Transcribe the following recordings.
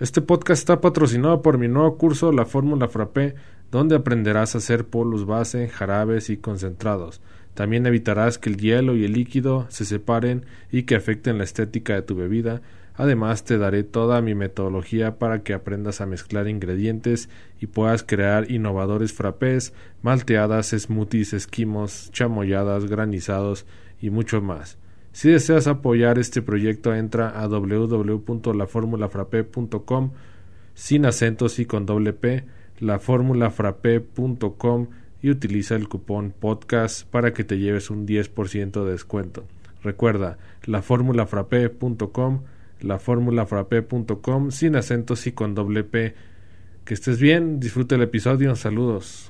Este podcast está patrocinado por mi nuevo curso La Fórmula Frappé, donde aprenderás a hacer polos base, jarabes y concentrados. También evitarás que el hielo y el líquido se separen y que afecten la estética de tu bebida. Además, te daré toda mi metodología para que aprendas a mezclar ingredientes y puedas crear innovadores frappés, malteadas, smoothies, esquimos, chamoyadas, granizados y mucho más. Si deseas apoyar este proyecto, entra a www.laformulafrape.com sin acentos y con doble P, laformulafrape.com y utiliza el cupón podcast para que te lleves un 10% de descuento. Recuerda, laformulafrape.com, laformulafrape.com sin acentos y con doble P. Que estés bien, disfruta el episodio, saludos.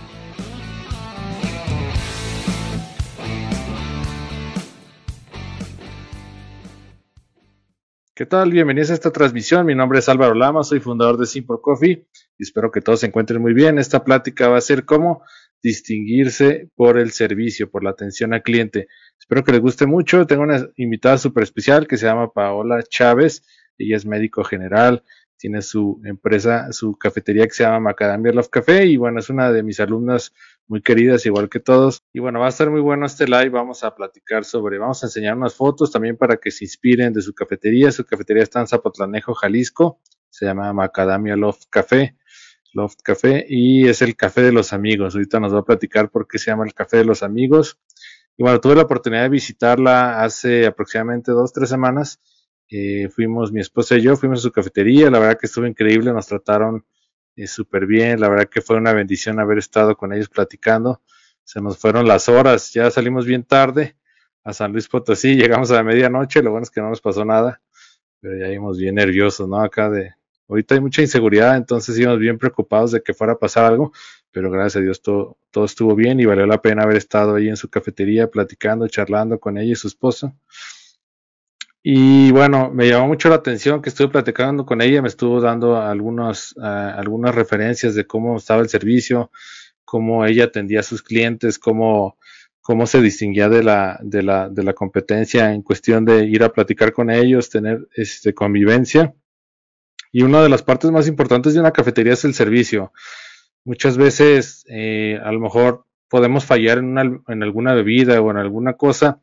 ¿Qué tal? Bienvenidos a esta transmisión. Mi nombre es Álvaro Lama, soy fundador de Simple Coffee y espero que todos se encuentren muy bien. Esta plática va a ser cómo distinguirse por el servicio, por la atención al cliente. Espero que les guste mucho. Tengo una invitada súper especial que se llama Paola Chávez. Ella es médico general, tiene su empresa, su cafetería que se llama Macadamia Love Café y bueno, es una de mis alumnas muy queridas, igual que todos. Y bueno, va a estar muy bueno este live. Vamos a platicar sobre, vamos a enseñar unas fotos también para que se inspiren de su cafetería. Su cafetería está en Zapotlanejo, Jalisco. Se llama Macadamia Loft Café. Loft Café y es el café de los amigos. Ahorita nos va a platicar por qué se llama el café de los amigos. Y bueno, tuve la oportunidad de visitarla hace aproximadamente dos, tres semanas. Eh, fuimos, mi esposa y yo, fuimos a su cafetería. La verdad que estuvo increíble. Nos trataron súper bien. La verdad que fue una bendición haber estado con ellos platicando. Se nos fueron las horas, ya salimos bien tarde a San Luis Potosí, llegamos a la medianoche, lo bueno es que no nos pasó nada, pero ya íbamos bien nerviosos, ¿no? Acá de, ahorita hay mucha inseguridad, entonces íbamos bien preocupados de que fuera a pasar algo, pero gracias a Dios todo, todo estuvo bien y valió la pena haber estado ahí en su cafetería platicando, charlando con ella y su esposo. Y bueno, me llamó mucho la atención que estuve platicando con ella, me estuvo dando algunos, uh, algunas referencias de cómo estaba el servicio, cómo ella atendía a sus clientes, cómo, cómo se distinguía de la, de la, de la competencia en cuestión de ir a platicar con ellos, tener este, convivencia. Y una de las partes más importantes de una cafetería es el servicio. Muchas veces, eh, a lo mejor podemos fallar en, una, en alguna bebida o en alguna cosa,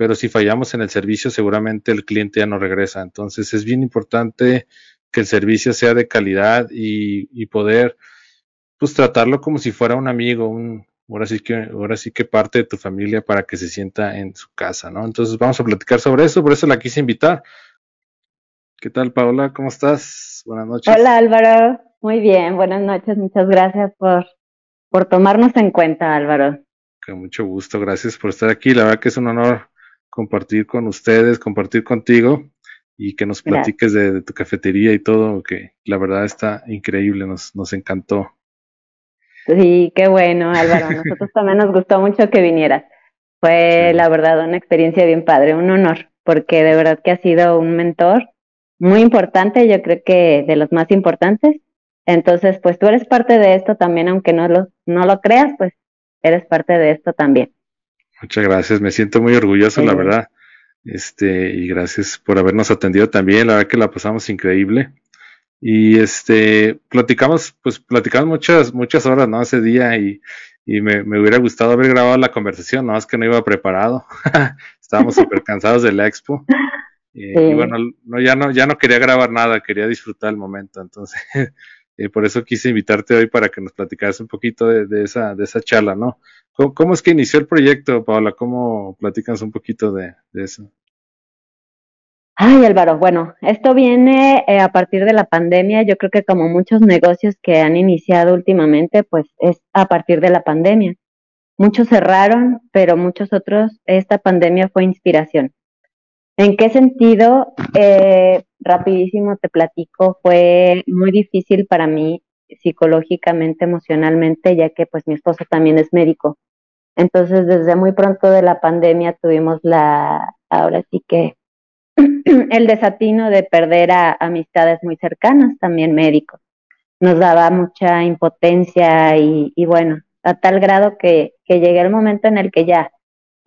pero si fallamos en el servicio seguramente el cliente ya no regresa. Entonces es bien importante que el servicio sea de calidad y, y poder pues tratarlo como si fuera un amigo, un, ahora sí que, ahora sí que parte de tu familia para que se sienta en su casa, ¿no? Entonces vamos a platicar sobre eso, por eso la quise invitar. ¿Qué tal, Paola? ¿Cómo estás? Buenas noches. Hola, Álvaro. Muy bien, buenas noches. Muchas gracias por, por tomarnos en cuenta, Álvaro. Con mucho gusto, gracias por estar aquí. La verdad que es un honor compartir con ustedes, compartir contigo y que nos platiques de, de, tu cafetería y todo, que la verdad está increíble, nos, nos encantó. Sí, qué bueno, Álvaro. A nosotros también nos gustó mucho que vinieras. Fue sí. la verdad una experiencia bien padre, un honor, porque de verdad que has sido un mentor muy importante, yo creo que de los más importantes. Entonces, pues tú eres parte de esto también, aunque no lo, no lo creas, pues eres parte de esto también. Muchas gracias, me siento muy orgulloso, sí. la verdad. Este, y gracias por habernos atendido también, la verdad que la pasamos increíble. Y este, platicamos, pues platicamos muchas, muchas horas, ¿no? Ese día y, y me, me, hubiera gustado haber grabado la conversación, no es que no iba preparado. Estábamos súper cansados de la expo. Eh, sí. Y bueno, no, ya no, ya no quería grabar nada, quería disfrutar el momento. Entonces, eh, por eso quise invitarte hoy para que nos platicaras un poquito de, esa, de esa charla, ¿no? ¿Cómo, ¿Cómo, es que inició el proyecto, Paola? ¿Cómo platicas un poquito de, de eso? Ay, Álvaro, bueno, esto viene eh, a partir de la pandemia. Yo creo que como muchos negocios que han iniciado últimamente, pues es a partir de la pandemia. Muchos cerraron, pero muchos otros, esta pandemia fue inspiración. ¿En qué sentido? Eh, rapidísimo te platico, fue muy difícil para mí psicológicamente, emocionalmente, ya que pues mi esposo también es médico. Entonces, desde muy pronto de la pandemia tuvimos la, ahora sí que, el desatino de perder a amistades muy cercanas, también médicos. Nos daba mucha impotencia y, bueno, a tal grado que, que llegué el momento en el que ya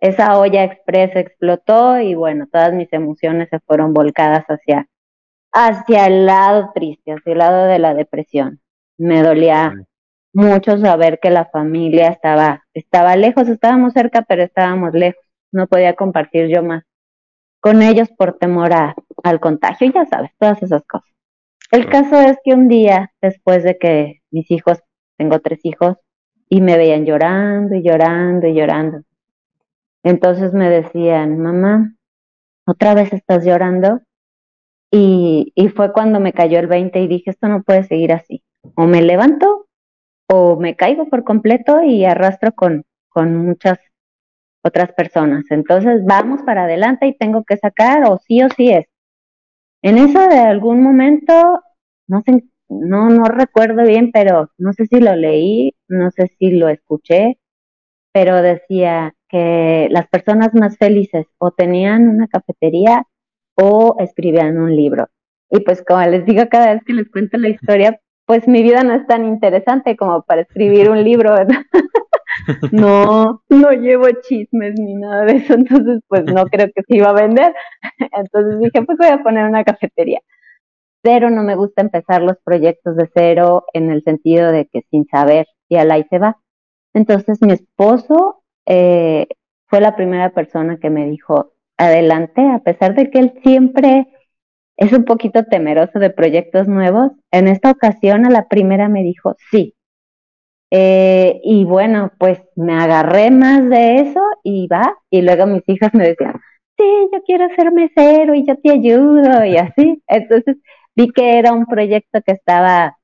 esa olla express explotó y bueno, todas mis emociones se fueron volcadas hacia, hacia el lado triste, hacia el lado de la depresión. Me dolía mucho saber que la familia estaba, estaba lejos, estábamos cerca, pero estábamos lejos. No podía compartir yo más con ellos por temor al contagio, ya sabes, todas esas cosas. El caso es que un día, después de que mis hijos, tengo tres hijos, y me veían llorando y llorando y llorando. Entonces me decían, mamá, otra vez estás llorando. Y, y fue cuando me cayó el 20 y dije, esto no puede seguir así. O me levanto o me caigo por completo y arrastro con, con muchas otras personas. Entonces vamos para adelante y tengo que sacar o sí o sí es. En eso de algún momento, no sé, no, no recuerdo bien, pero no sé si lo leí, no sé si lo escuché, pero decía que las personas más felices o tenían una cafetería o escribían un libro. Y pues como les digo cada vez que les cuento la historia, pues mi vida no es tan interesante como para escribir un libro, No, no llevo chismes ni nada de eso, entonces pues no creo que se iba a vender. Entonces dije, pues voy a poner una cafetería. Pero no me gusta empezar los proyectos de cero en el sentido de que sin saber y al ahí se va. Entonces mi esposo eh, fue la primera persona que me dijo, adelante, a pesar de que él siempre es un poquito temeroso de proyectos nuevos, en esta ocasión a la primera me dijo, sí. Eh, y bueno, pues me agarré más de eso y va, y luego mis hijas me decían, sí, yo quiero ser mesero y yo te ayudo y así. Entonces vi que era un proyecto que estaba,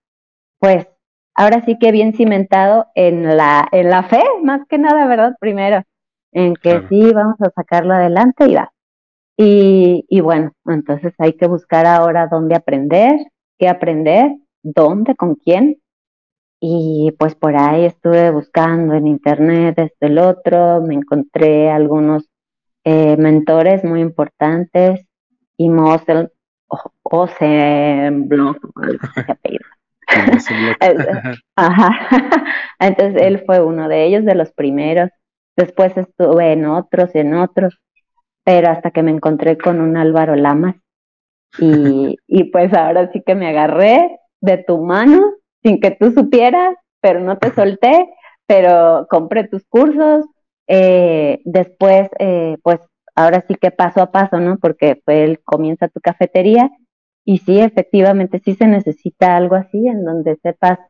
pues, ahora sí que bien cimentado en la, en la fe, más que nada, ¿verdad? Primero, en que sí, vamos a sacarlo adelante y va. Y, y bueno, entonces hay que buscar ahora dónde aprender, qué aprender, dónde, con quién. Y pues por ahí estuve buscando en internet esto, el otro, me encontré algunos eh, mentores muy importantes y Mosel, Blog, Ajá. Entonces él fue uno de ellos, de los primeros. Después estuve en otros y en otros, pero hasta que me encontré con un Álvaro Lamas. Y, y pues ahora sí que me agarré de tu mano sin que tú supieras, pero no te solté, pero compré tus cursos. Eh, después, eh, pues ahora sí que paso a paso, ¿no? Porque fue el comienza tu cafetería y sí, efectivamente, sí se necesita algo así en donde sepas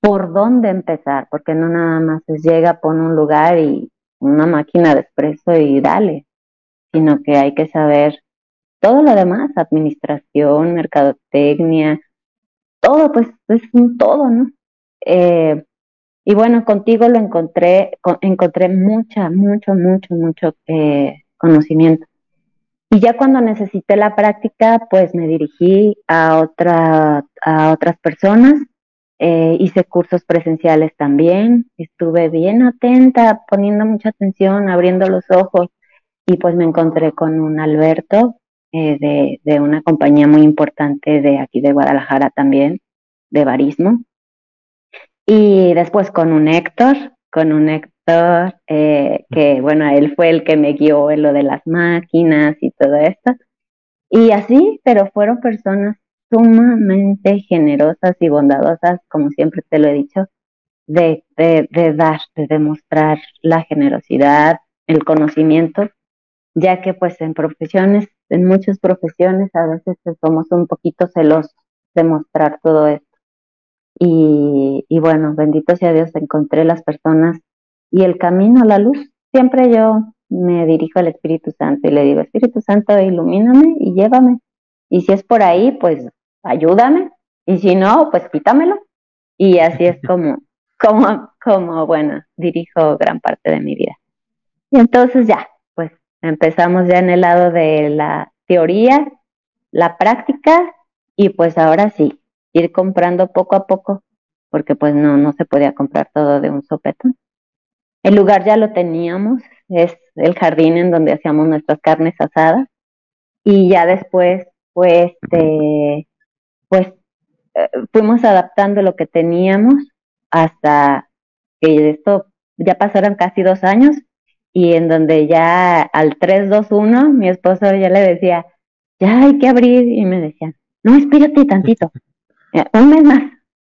por dónde empezar, porque no nada más es llega, pone un lugar y una máquina de expreso y dale, sino que hay que saber todo lo demás, administración, mercadotecnia, todo, pues es un todo, ¿no? Eh, y bueno, contigo lo encontré, encontré mucha, mucho, mucho, mucho eh, conocimiento. Y ya cuando necesité la práctica, pues me dirigí a, otra, a otras personas, eh, hice cursos presenciales también, estuve bien atenta, poniendo mucha atención, abriendo los ojos y pues me encontré con un Alberto eh, de, de una compañía muy importante de aquí de Guadalajara también, de barismo. Y después con un Héctor, con un Eh, que bueno, él fue el que me guió en lo de las máquinas y todo esto. Y así, pero fueron personas sumamente generosas y bondadosas, como siempre te lo he dicho, de, de, de dar, de demostrar la generosidad, el conocimiento, ya que pues en profesiones, en muchas profesiones a veces somos un poquito celosos de mostrar todo esto. Y, y bueno, bendito sea Dios, encontré las personas y el camino a la luz. Siempre yo me dirijo al Espíritu Santo y le digo, Espíritu Santo, ilumíname y llévame. Y si es por ahí, pues ayúdame. Y si no, pues quítamelo. Y así es como, como, como, bueno, dirijo gran parte de mi vida. Y entonces ya, pues empezamos ya en el lado de la teoría, la práctica, y pues ahora sí, ir comprando poco a poco, porque pues no, no se podía comprar todo de un sopetón. El lugar ya lo teníamos, es el jardín en donde hacíamos nuestras carnes asadas y ya después pues este pues eh, fuimos adaptando lo que teníamos hasta que esto ya pasaron casi dos años y en donde ya al 321 mi esposo ya le decía, ya hay que abrir y me decía, no, espérate tantito, eh, un mes más,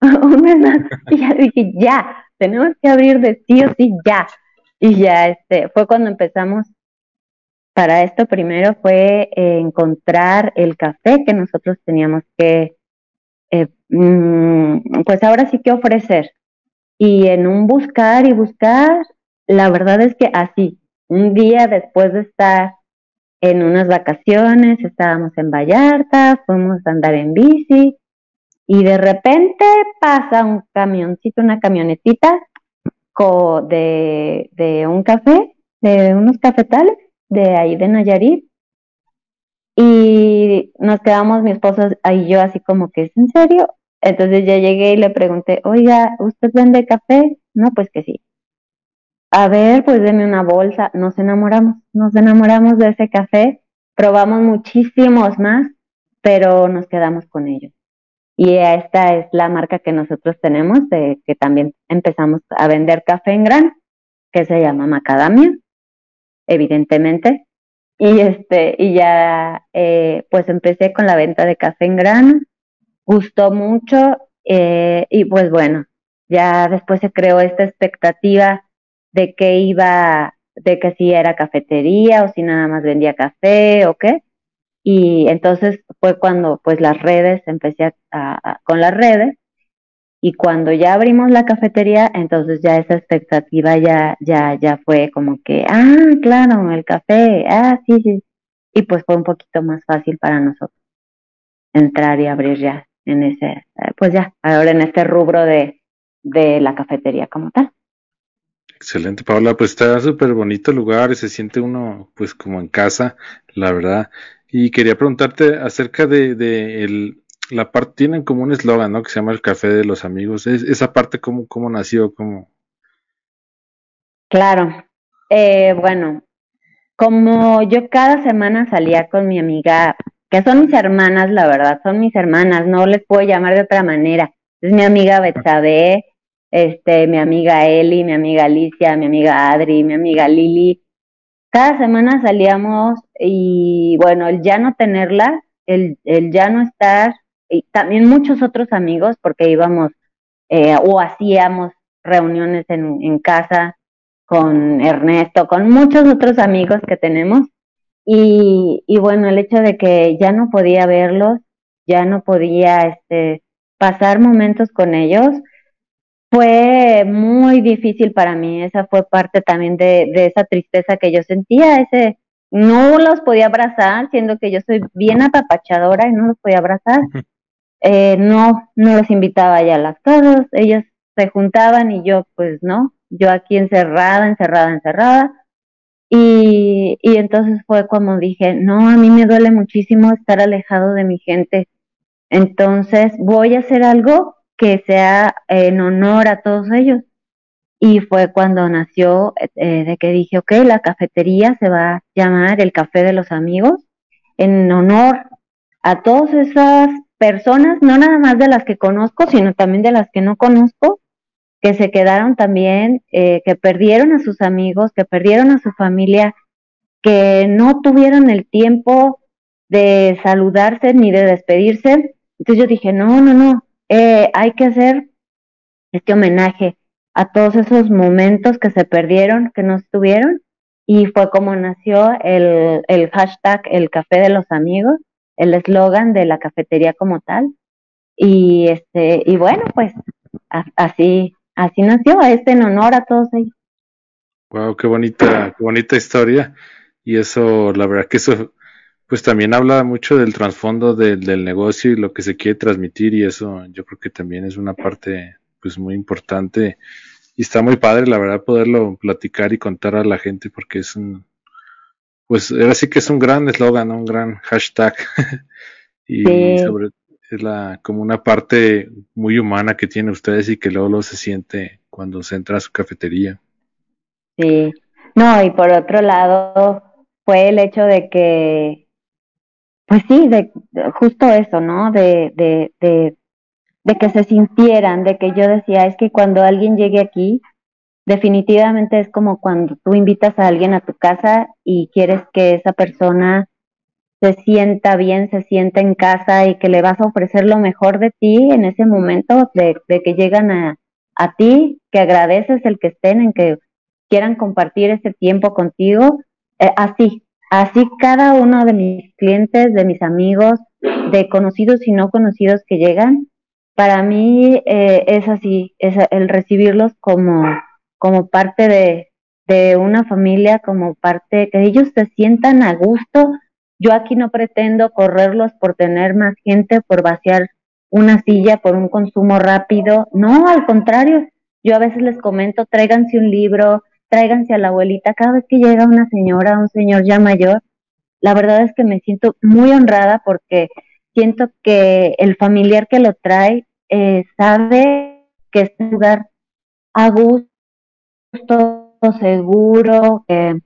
un mes más. Y ya dije, ya, tenemos que abrir de sí o sí, ya. Y ya este, fue cuando empezamos para esto primero fue eh, encontrar el café que nosotros teníamos que, eh, mm, pues ahora sí que ofrecer. Y en un buscar y buscar, la verdad es que así, un día después de estar en unas vacaciones, estábamos en Vallarta, fuimos a andar en bici y de repente pasa un camioncito, una camionetita de, de un café, de unos cafetales de ahí de Nayarit. Y nos quedamos mi esposo y yo así como que es en serio. Entonces ya llegué y le pregunté, oiga, ¿usted vende café? No, pues que sí. A ver, pues deme una bolsa. Nos enamoramos, nos enamoramos de ese café. Probamos muchísimos más, pero nos quedamos con ellos. Y esta es la marca que nosotros tenemos, de, que también empezamos a vender café en gran, que se llama Macadamia, evidentemente. Y este, y ya eh, pues empecé con la venta de café en grano, gustó mucho, eh, y pues bueno, ya después se creó esta expectativa de que iba, de que si era cafetería o si nada más vendía café o qué. Y entonces fue cuando pues las redes, empecé a, con las redes y cuando ya abrimos la cafetería, entonces ya esa expectativa ya, ya, ya fue como que, ah, claro, el café, ah, sí, sí. Y pues fue un poquito más fácil para nosotros entrar y abrir ya en ese, pues ya, ahora en este rubro de, de la cafetería como tal. Excelente, Paula. Pues está súper bonito el lugar se siente uno pues como en casa, la verdad. Y quería preguntarte acerca de, de el, la parte, tienen como un eslogan, ¿no? Que se llama el café de los amigos. ¿Es, esa parte cómo, cómo nació? Cómo... Claro. Eh, bueno, como yo cada semana salía con mi amiga, que son mis hermanas, la verdad, son mis hermanas, no les puedo llamar de otra manera. Es mi amiga Betsabe, este, mi amiga Eli, mi amiga Alicia, mi amiga Adri, mi amiga Lili. Cada semana salíamos y bueno, el ya no tenerla, el, el ya no estar, y también muchos otros amigos, porque íbamos eh, o hacíamos reuniones en, en casa con Ernesto, con muchos otros amigos que tenemos. Y, y bueno, el hecho de que ya no podía verlos, ya no podía este, pasar momentos con ellos, fue muy difícil para mí. Esa fue parte también de, de esa tristeza que yo sentía, ese no los podía abrazar, siendo que yo soy bien apapachadora y no los podía abrazar. Eh, no, no los invitaba ya a las casas, ellos se juntaban y yo pues no, yo aquí encerrada, encerrada, encerrada. Y, y entonces fue como dije, no, a mí me duele muchísimo estar alejado de mi gente. Entonces voy a hacer algo que sea en honor a todos ellos. Y fue cuando nació eh, de que dije, ok, la cafetería se va a llamar el Café de los Amigos en honor a todas esas personas, no nada más de las que conozco, sino también de las que no conozco, que se quedaron también, eh, que perdieron a sus amigos, que perdieron a su familia, que no tuvieron el tiempo de saludarse ni de despedirse. Entonces yo dije, no, no, no, eh, hay que hacer este homenaje a todos esos momentos que se perdieron, que no estuvieron, y fue como nació el, el hashtag El Café de los Amigos, el eslogan de la cafetería como tal. Y este, y bueno, pues así, así nació, este en honor a todos ellos. Wow, qué bonita, qué bonita historia. Y eso, la verdad que eso, pues también habla mucho del trasfondo del, del negocio y lo que se quiere transmitir, y eso yo creo que también es una parte pues muy importante. Y está muy padre, la verdad, poderlo platicar y contar a la gente porque es un, pues ahora sí que es un gran eslogan, un gran hashtag. y sobre es la como una parte muy humana que tiene ustedes y que luego, lo se siente cuando se entra a su cafetería. Sí, no, y por otro lado fue el hecho de que, pues sí, de, justo eso, ¿no? De, de, de, que se sintieran, de que yo decía, es que cuando alguien llegue aquí, definitivamente es como cuando tú invitas a alguien a tu casa y quieres que esa persona se sienta bien, se sienta en casa y que le vas a ofrecer lo mejor de ti en ese momento de, que llegan a, a, ti, que agradeces el que estén, en que quieran compartir ese tiempo contigo. Eh, así, así cada uno de mis clientes, de mis amigos, de conocidos y no conocidos que llegan, para mí eh, es así, es el recibirlos como como parte de, de una familia, como parte, que ellos se sientan a gusto. Yo aquí no pretendo correrlos por tener más gente, por vaciar una silla, por un consumo rápido. No, al contrario, yo a veces les comento, tráiganse un libro, tráiganse a la abuelita. Cada vez que llega una señora, un señor ya mayor, la verdad es que me siento muy honrada porque siento que el familiar que lo trae eh, sabe que es un lugar a gusto seguro, que,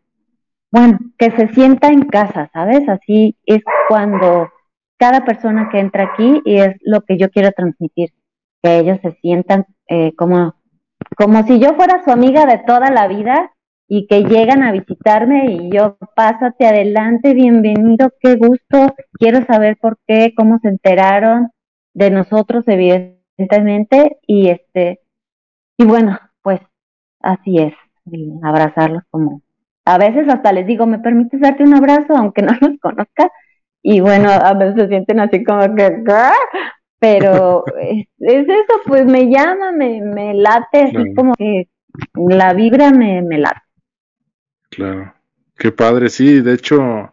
bueno, que se sienta en casa, ¿sabes? Así es cuando cada persona que entra aquí y es lo que yo quiero transmitir, que ellos se sientan eh, como, como si yo fuera su amiga de toda la vida y que llegan a visitarme y yo, pásate adelante, bienvenido, qué gusto, quiero saber por qué, cómo se enteraron de nosotros, evidentemente, y este, y bueno, pues así es, abrazarlos como, a veces hasta les digo, ¿me permites darte un abrazo aunque no los conozca? Y bueno, a veces se sienten así como que, pero es, eso, pues me llama, me, me late, así como que la vibra me, me late. Claro, qué padre, sí, de hecho,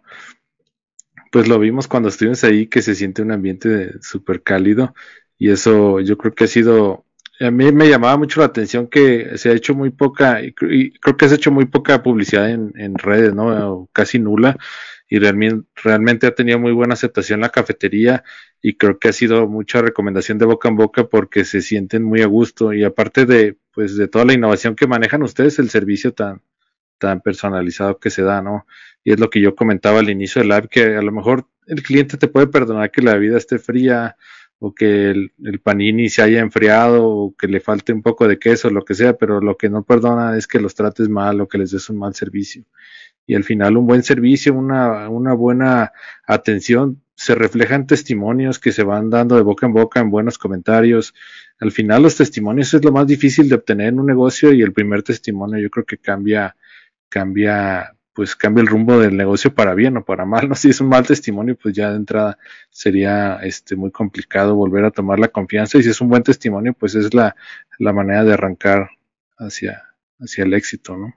pues lo vimos cuando estuvimos ahí, que se siente un ambiente súper cálido y eso yo creo que ha sido a mí me llamaba mucho la atención que se ha hecho muy poca, y creo que se ha hecho muy poca publicidad en, redes, ¿no? casi nula, y realmente, ha tenido muy buena aceptación la cafetería, y creo que ha sido mucha recomendación de boca en boca porque se sienten muy a gusto, y aparte de, pues, de toda la innovación que manejan ustedes, el servicio tan, tan personalizado que se da, ¿no? Y es lo que yo comentaba al inicio del live, que a lo mejor el cliente te puede perdonar que la vida esté fría, o que el, panini se haya enfriado o que le falte un poco de queso, lo que sea, pero lo que no perdona es que los trates mal o que les des un mal servicio. Y al final un buen servicio, una, una buena atención se refleja en testimonios que se van dando de boca en boca, en buenos comentarios. Al final los testimonios es lo más difícil de obtener en un negocio y el primer testimonio yo creo que cambia, cambia pues cambia el rumbo del negocio para bien o para mal, ¿no? Si es un mal testimonio, pues ya de entrada sería este muy complicado volver a tomar la confianza y si es un buen testimonio, pues es la, la manera de arrancar hacia, hacia el éxito, ¿no?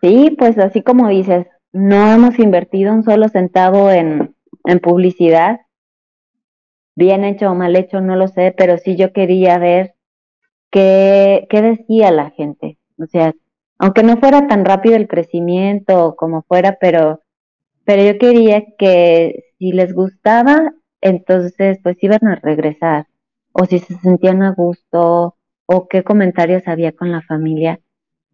Sí, pues así como dices, no hemos invertido un solo centavo en, en publicidad, bien hecho o mal hecho, no lo sé, pero sí yo quería ver qué, qué decía la gente, o sea, aunque no fuera tan rápido el crecimiento como fuera, pero, pero yo quería que si les gustaba, entonces pues iban a regresar, o si se sentían a gusto, o qué comentarios había con la familia.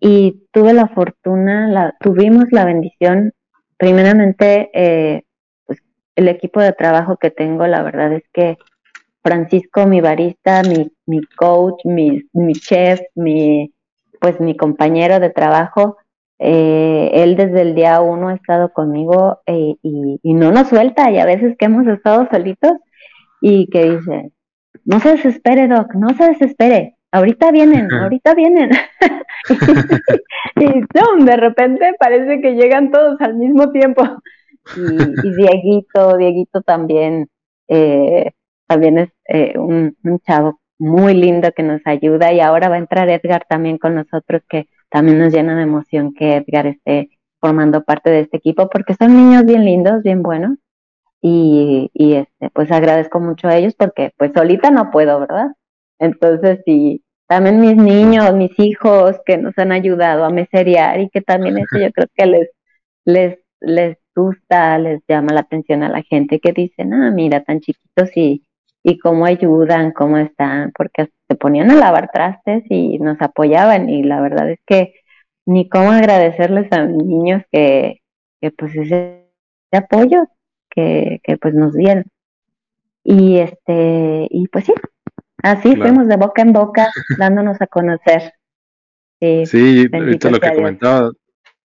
Y tuve la fortuna, la, tuvimos la bendición, primeramente, eh, pues el equipo de trabajo que tengo, la verdad es que Francisco, mi barista, mi, mi coach, mi, mi chef, mi pues mi compañero de trabajo, eh, él desde el día uno ha estado conmigo eh, y, no nos suelta y a veces que hemos estado solitos y que dice, no se desespere, Doc, no se desespere, ahorita vienen, ahorita vienen. y, de repente parece que llegan todos al mismo tiempo. Y, Dieguito, Dieguito también, eh, también es un, un, chavo muy lindo que nos ayuda y ahora va a entrar Edgar también con nosotros que también nos llena de emoción que Edgar esté formando parte de este equipo porque son niños bien lindos, bien buenos y, y este pues agradezco mucho a ellos porque pues solita no puedo, ¿verdad? Entonces sí, también mis niños, mis hijos que nos han ayudado a meserear y que también eso yo creo que les les les gusta, les llama la atención a la gente que dicen, ah, mira, tan chiquitos y y cómo ayudan, cómo están, porque se ponían a lavar trastes y nos apoyaban y la verdad es que ni cómo agradecerles a mis niños que, que pues ese apoyo que, que pues nos dieron. Y este, y pues sí, así fuimos de boca en boca dándonos a conocer. Sí, sí ahorita lo que comentaba,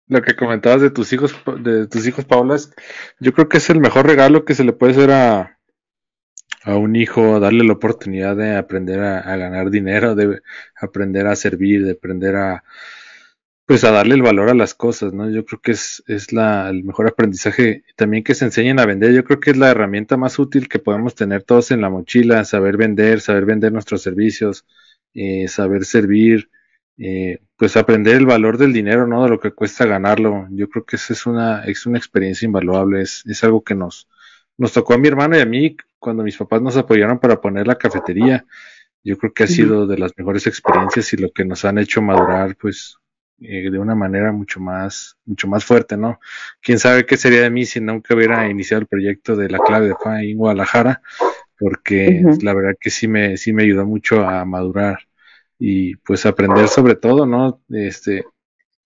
lo que comentabas de tus hijos, de tus hijos Paula, yo creo que es el mejor regalo que se le puede hacer a, a un hijo, darle la oportunidad de aprender a, ganar dinero, de aprender a servir, de aprender a, pues a darle el valor a las cosas, ¿no? Yo creo que es, es la, el mejor aprendizaje. También que se enseñen a vender, yo creo que es la herramienta más útil que podemos tener todos en la mochila, saber vender, saber vender nuestros servicios, eh, saber servir, eh, pues aprender el valor del dinero, ¿no? De lo que cuesta ganarlo. Yo creo que esa es una, es una experiencia invaluable, es, es algo que nos, nos tocó a mi hermano y a mí cuando mis papás nos apoyaron para poner la cafetería. Yo creo que ha sido de las mejores experiencias y lo que nos han hecho madurar, pues, eh, de una manera mucho más, mucho más fuerte, ¿no? Quién sabe qué sería de mí si nunca hubiera iniciado el proyecto de la clave de FA en Guadalajara, porque la verdad que sí me, sí me ayudó mucho a madurar y pues aprender sobre todo, ¿no? Este,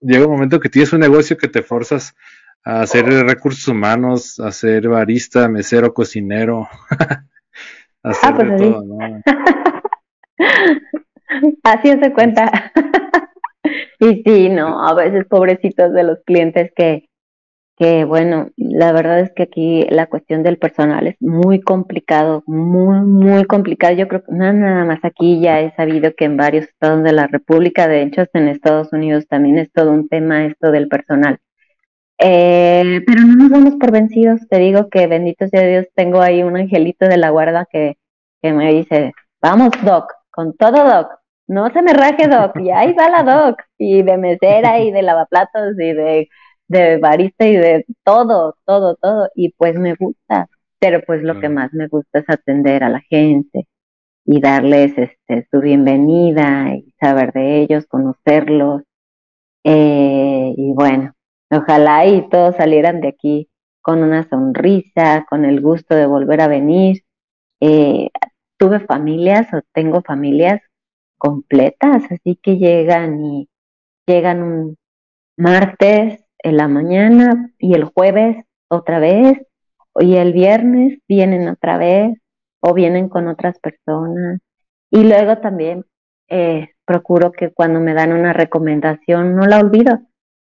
llega un momento que tienes un negocio que te forzas a hacer recursos humanos, a ser barista, mesero, cocinero, a hacer ah, pues de todo, ¿no? así se cuenta. y sí, no, a veces pobrecitos de los clientes que, que bueno, la verdad es que aquí la cuestión del personal es muy complicado, muy, muy complicado. Yo creo que nada más aquí ya he sabido que en varios estados de la República, de hecho en Estados Unidos también es todo un tema esto del personal. Eh, pero no nos damos por vencidos, te digo que bendito sea Dios, tengo ahí un angelito de la guarda que, que me dice, vamos Doc, con todo Doc, no se me raje Doc, y ahí va la Doc, y de mesera y de lavaplatos y de de barista y de todo, todo, todo, y pues me gusta, pero pues lo que más me gusta es atender a la gente y darles este su bienvenida y saber de ellos, conocerlos, eh, y bueno, ojalá y todos salieran de aquí con una sonrisa, con el gusto de volver a venir. Eh, tuve familias o tengo familias completas, así que llegan y llegan un martes, en la mañana y el jueves otra vez y el viernes vienen otra vez o vienen con otras personas y luego también eh, procuro que cuando me dan una recomendación no la olvido.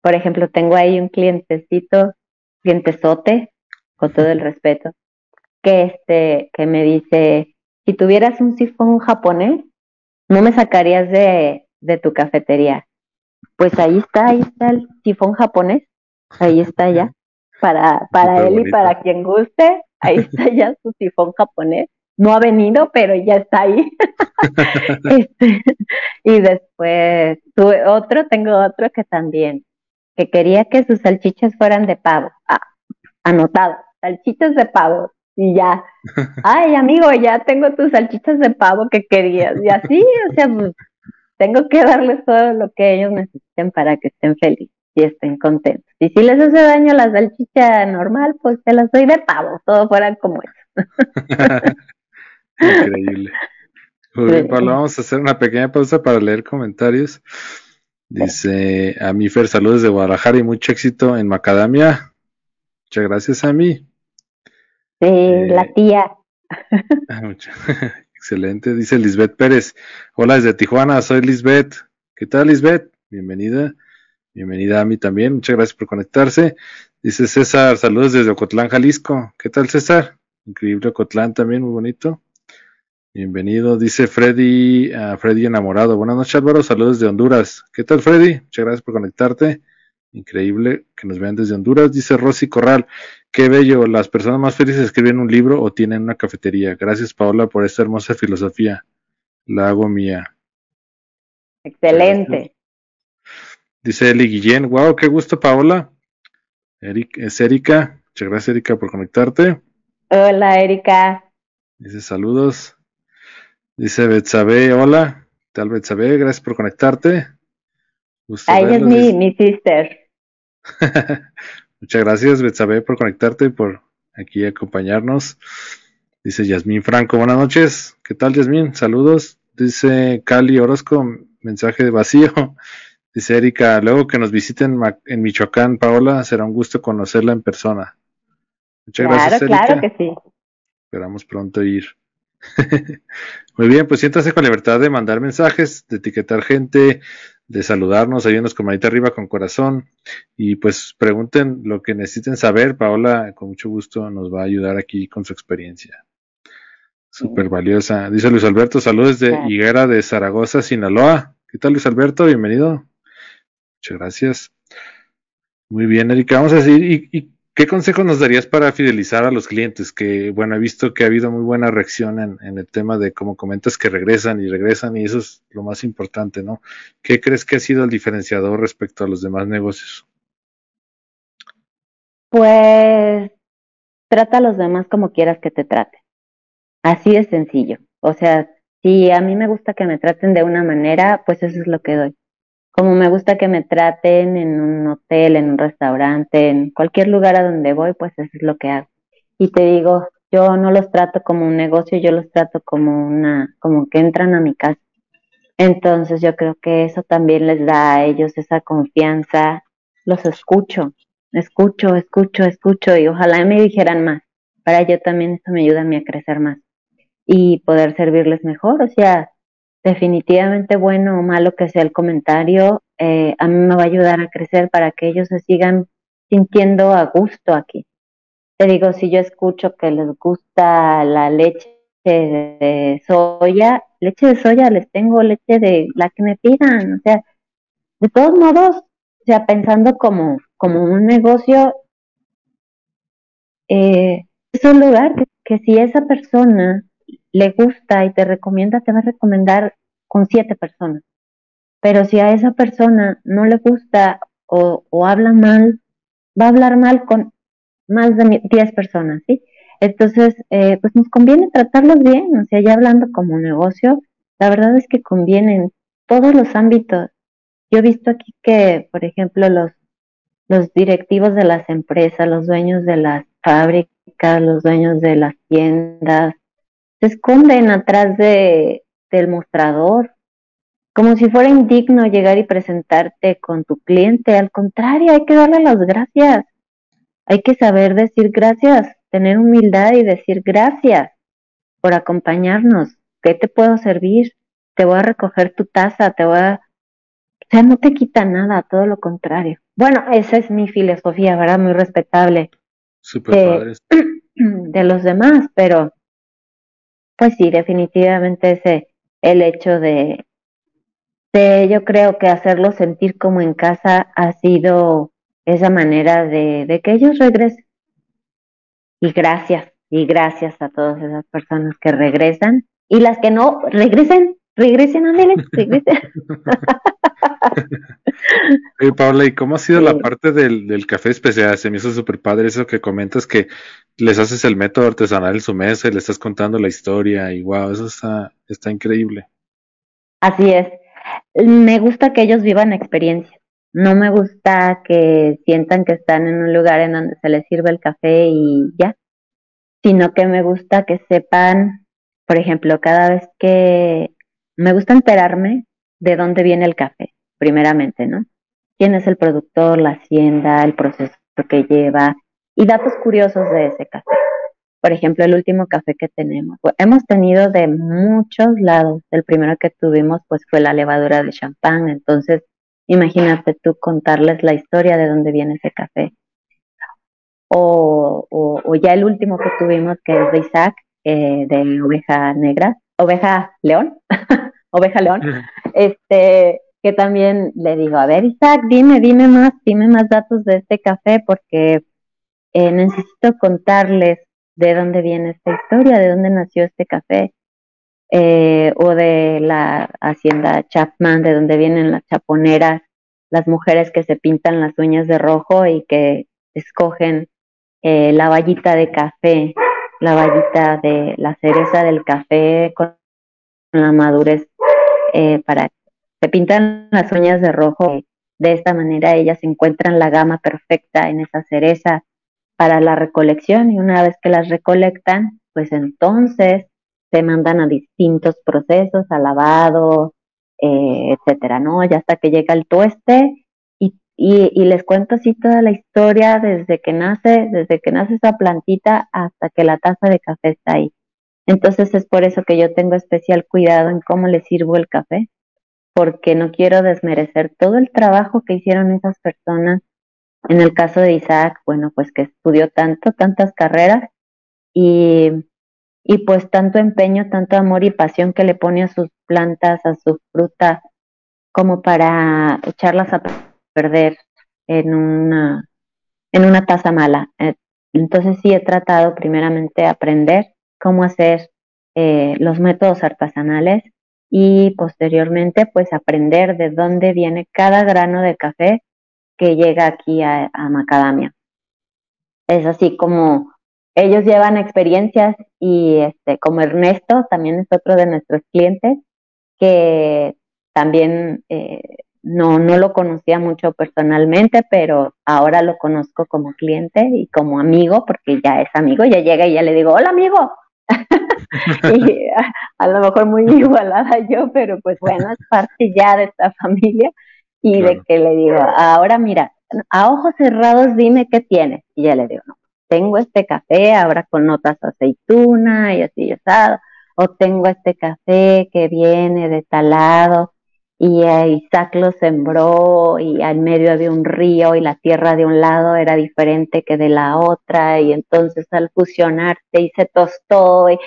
Por ejemplo, tengo ahí un clientecito, clientesote, con todo el respeto, que este, que me dice, si tuvieras un sifón japonés, no me sacarías de, de tu cafetería pues ahí está, ahí está el sifón japonés, ahí está ya, para, para él y para quien guste, ahí está ya su sifón japonés. No ha venido, pero ya está ahí. este, y después tuve otro, tengo otro que también, que quería que sus salchichas fueran de pavo. Ah, anotado, salchichas de pavo. Y ya, ay amigo, ya tengo tus salchichas de pavo que querías. Y así, o sea, pues, tengo que darles todo lo que ellos necesiten para que estén felices y estén contentos. Y si les hace daño la salchicha normal, pues te las doy de pavo, todo fuera como eso. Increíble. Muy bien, Pablo, vamos a hacer una pequeña pausa para leer comentarios. Dice a mi Fer, saludos de Guadalajara y mucho éxito en Macadamia. Muchas gracias a mí. Sí, la eh, tía. Ah, Excelente, dice Lisbeth Pérez. Hola desde Tijuana, soy Lisbeth. ¿Qué tal, Lisbeth? Bienvenida. Bienvenida a mí también. Muchas gracias por conectarse. Dice César, saludos desde Ocotlán, Jalisco. ¿Qué tal, César? Increíble Ocotlán también, muy bonito. Bienvenido, dice Freddy, uh, Freddy enamorado. Buenas noches, Álvaro. Saludos desde Honduras. ¿Qué tal, Freddy? Muchas gracias por conectarte. Increíble que nos vean desde Honduras. Dice Rosy Corral, qué bello. Las personas más felices escriben un libro o tienen una cafetería. Gracias, Paola, por esta hermosa filosofía. La hago mía. Excelente. Dice Eli Guillén, wow, qué gusto, Paola. Eric, es Erika. Muchas gracias, Erika, por conectarte. Hola, Erika. Dice saludos. Dice Betsabe, hola. ¿Qué tal, Betsabe? Gracias por conectarte. Ahí es mi, mi sister. Muchas gracias, Betsabe, por conectarte y por aquí acompañarnos. Dice Yasmín Franco, buenas noches. ¿Qué tal, Yasmín? Saludos. Dice Cali Orozco, mensaje de vacío. Dice Erika, luego que nos visiten en Michoacán, Paola, será un gusto conocerla en persona. Muchas gracias, Erika. Claro que sí. Esperamos pronto ir. Muy bien, pues siéntase con libertad de mandar mensajes, de etiquetar gente, de saludarnos, ayúdenos con manita arriba, con corazón, y pues pregunten lo que necesiten saber. Paola, con mucho gusto, nos va a ayudar aquí con su experiencia. Súper valiosa. Dice Luis Alberto, saludos de Higuera de Zaragoza, Sinaloa. ¿Qué tal, Luis Alberto? Bienvenido. Muchas gracias. Muy bien, Erika. Vamos a decir, ¿y, qué consejo nos darías para fidelizar a los clientes? Que, bueno, he visto que ha habido muy buena reacción en, el tema de, como comentas, que regresan y regresan, y eso es lo más importante, ¿no? ¿Qué crees que ha sido el diferenciador respecto a los demás negocios? Pues trata a los demás como quieras que te traten. Así de sencillo. O sea, si a mí me gusta que me traten de una manera, pues eso es lo que doy. Como me gusta que me traten en un hotel, en un restaurante, en cualquier lugar a donde voy, pues eso es lo que hago. Y te digo, yo no los trato como un negocio, yo los trato como una, como que entran a mi casa. Entonces yo creo que eso también les da a ellos esa confianza. Los escucho, escucho, escucho, escucho y ojalá me dijeran más. Para yo también esto me ayuda a mí a crecer más y poder servirles mejor. O sea, definitivamente bueno o malo que sea el comentario, eh, a mí me va a ayudar a crecer para que ellos se sigan sintiendo a gusto aquí. Te digo, si yo escucho que les gusta la leche de soya, leche de soya les tengo leche de la que me pidan, o sea, de todos modos, sea, pensando como, como un negocio, eh, es un lugar que si esa persona le gusta y te recomienda, te va a recomendar con siete personas. Pero si a esa persona no le gusta o, habla mal, va a hablar mal con más de diez personas, ¿sí? Entonces, eh, pues nos conviene tratarlos bien, o sea, ya hablando como negocio, la verdad es que conviene en todos los ámbitos. Yo he visto aquí que, por ejemplo, los, los directivos de las empresas, los dueños de las fábricas, los dueños de las tiendas, se esconden atrás de, del mostrador, como si fuera indigno llegar y presentarte con tu cliente. Al contrario, hay que darle las gracias. Hay que saber decir gracias, tener humildad y decir gracias por acompañarnos. ¿Qué te puedo servir? Te voy a recoger tu taza, te voy a... O sea, no te quita nada, todo lo contrario. Bueno, esa es mi filosofía, ¿verdad? Muy respetable. Super de los demás, pero pues sí, definitivamente ese el hecho de, de yo creo que hacerlo sentir como en casa ha sido esa manera de que ellos regresen. Y gracias, y gracias a todas esas personas que regresan y las que no regresen, regresen, ándale, regresen. Oye, Paula, ¿y cómo ha sido la parte del, del, café especial? Se me hizo súper padre eso que comentas que les haces el método artesanal en su mesa y le estás contando la historia y wow, eso está, está increíble. Así es. Me gusta que ellos vivan experiencia. No me gusta que sientan que están en un lugar en donde se les sirve el café y ya, sino que me gusta que sepan, por ejemplo, cada vez que me gusta enterarme de dónde viene el café primeramente, ¿no? ¿Quién es el productor, la hacienda, el proceso que lleva y datos curiosos de ese café? Por ejemplo, el último café que tenemos. hemos tenido de muchos lados. El primero que tuvimos pues fue la levadura de champán. Entonces, imagínate tú contarles la historia de dónde viene ese café. O, o, ya el último que tuvimos que es de Isaac, eh, de oveja negra, oveja león, oveja león. Este, que también le digo, a ver Isaac, dime, dime más, dime más datos de este café porque eh, necesito contarles de dónde viene esta historia, de dónde nació este café, eh, o de la hacienda Chapman, de dónde vienen las chaponeras, las mujeres que se pintan las uñas de rojo y que escogen eh, la vallita de café, la vallita de la cereza del café con la madurez para se pintan las uñas de rojo. De esta manera ellas encuentran la gama perfecta en esa cereza para la recolección y una vez que las recolectan, pues entonces se mandan a distintos procesos, a lavado, eh, etcétera, ¿no? Ya hasta que llega el tueste y, y, les cuento así toda la historia desde que nace, desde que nace esa plantita hasta que la taza de café está ahí. Entonces es por eso que yo tengo especial cuidado en cómo le sirvo el café, porque no quiero desmerecer todo el trabajo que hicieron esas personas. En el caso de Isaac, bueno, pues que estudió tanto, tantas carreras y y pues tanto empeño, tanto amor y pasión que le pone a sus plantas, a su fruta, como para echarlas a perder en una, en una taza mala. Eh, entonces sí he tratado primeramente de aprender cómo hacer eh, los métodos artesanales y posteriormente pues aprender de dónde viene cada grano de café que llega aquí a Macadamia. Es así como ellos llevan experiencias y este, como Ernesto también es otro de nuestros clientes que también eh, no, no lo conocía mucho personalmente, pero ahora lo conozco como cliente y como amigo, porque ya es amigo, ya llega y ya le digo, hola amigo. y a, lo mejor muy igualada yo, pero pues bueno, es parte ya de esta familia y de que le digo, ahora mira, a ojos cerrados dime qué tienes. Y ya le digo, no, tengo este café ahora con notas aceituna y así asado, o tengo este café que viene de talado y Isaac lo sembró y al medio había un río y la tierra de un lado era diferente que de la otra y entonces al fusionarse y se tostó y,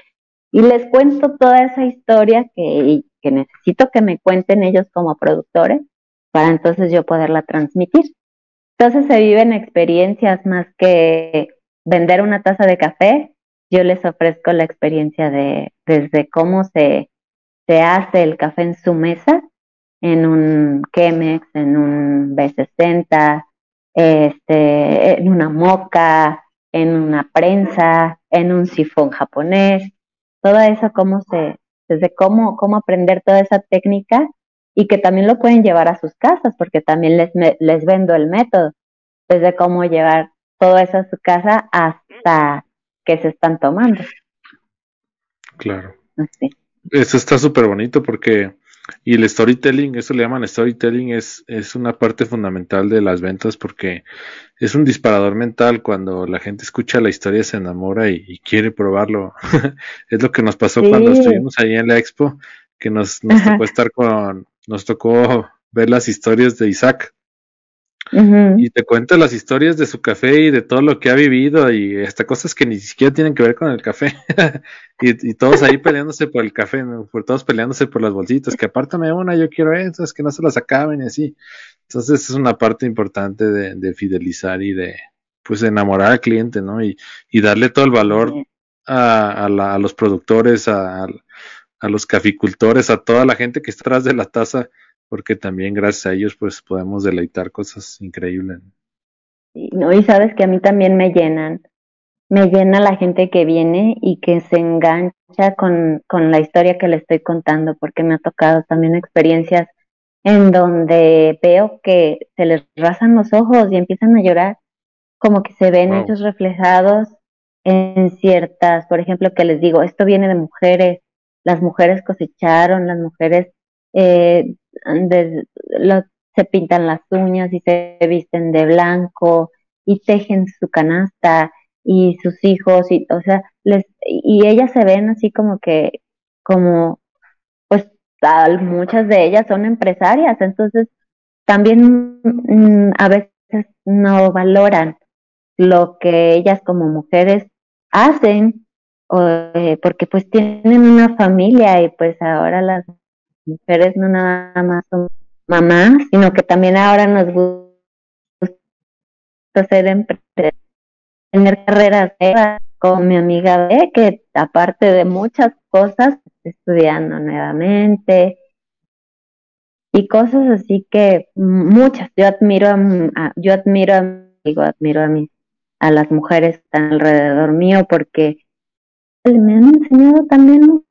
les cuento toda esa historia que, que necesito que me cuenten ellos como productores para entonces yo poderla transmitir. Entonces se viven experiencias más que vender una taza de café, yo les ofrezco la experiencia de desde cómo se, se hace el café en su mesa, en un Chemex, en un B60, este, en una moca, en una prensa, en un sifón japonés, todo eso cómo se, desde cómo, cómo aprender toda esa técnica y que también lo pueden llevar a sus casas, porque también les, les vendo el método, desde cómo llevar todo eso a su casa hasta que se están tomando. Claro. Eso está súper bonito porque, y el storytelling, eso le llaman storytelling, es, es una parte fundamental de las ventas porque es un disparador mental cuando la gente escucha la historia, se enamora y, quiere probarlo. es lo que nos pasó cuando estuvimos ahí en la expo, que nos, nos tocó estar con, nos tocó ver las historias de Isaac y te cuenta las historias de su café y de todo lo que ha vivido y hasta cosas que ni siquiera tienen que ver con el café. y, todos ahí peleándose por el café, por todos peleándose por las bolsitas, que apártame una, yo quiero esas, que no se las acaben y así. Entonces es una parte importante de, fidelizar y de pues enamorar al cliente, ¿no? Y, y darle todo el valor a, a, los productores, a, a los caficultores, a toda la gente que está atrás de la taza porque también gracias a ellos pues podemos deleitar cosas increíbles. no, y sabes que a mí también me llenan, me llena la gente que viene y que se engancha con, con la historia que le estoy contando, porque me ha tocado también experiencias en donde veo que se les rasan los ojos y empiezan a llorar, como que se ven ellos reflejados en ciertas, por ejemplo, que les digo, esto viene de mujeres, las mujeres cosecharon, las mujeres eh, se pintan las uñas y se visten de blanco y tejen su canasta y sus hijos y o sea les y ellas se ven así como que como pues tal, muchas de ellas son empresarias entonces también mm, a veces no valoran lo que ellas como mujeres hacen eh, porque pues tienen una familia y pues ahora las mujeres no nada más son mamás, sino que también ahora nos gusta hacer tener carreras nuevas, con mi amiga B, que aparte de muchas cosas, estudiando nuevamente y cosas así que muchas. Yo admiro a, yo admiro a, digo, admiro a mis a las mujeres que están alrededor mío porque me han enseñado también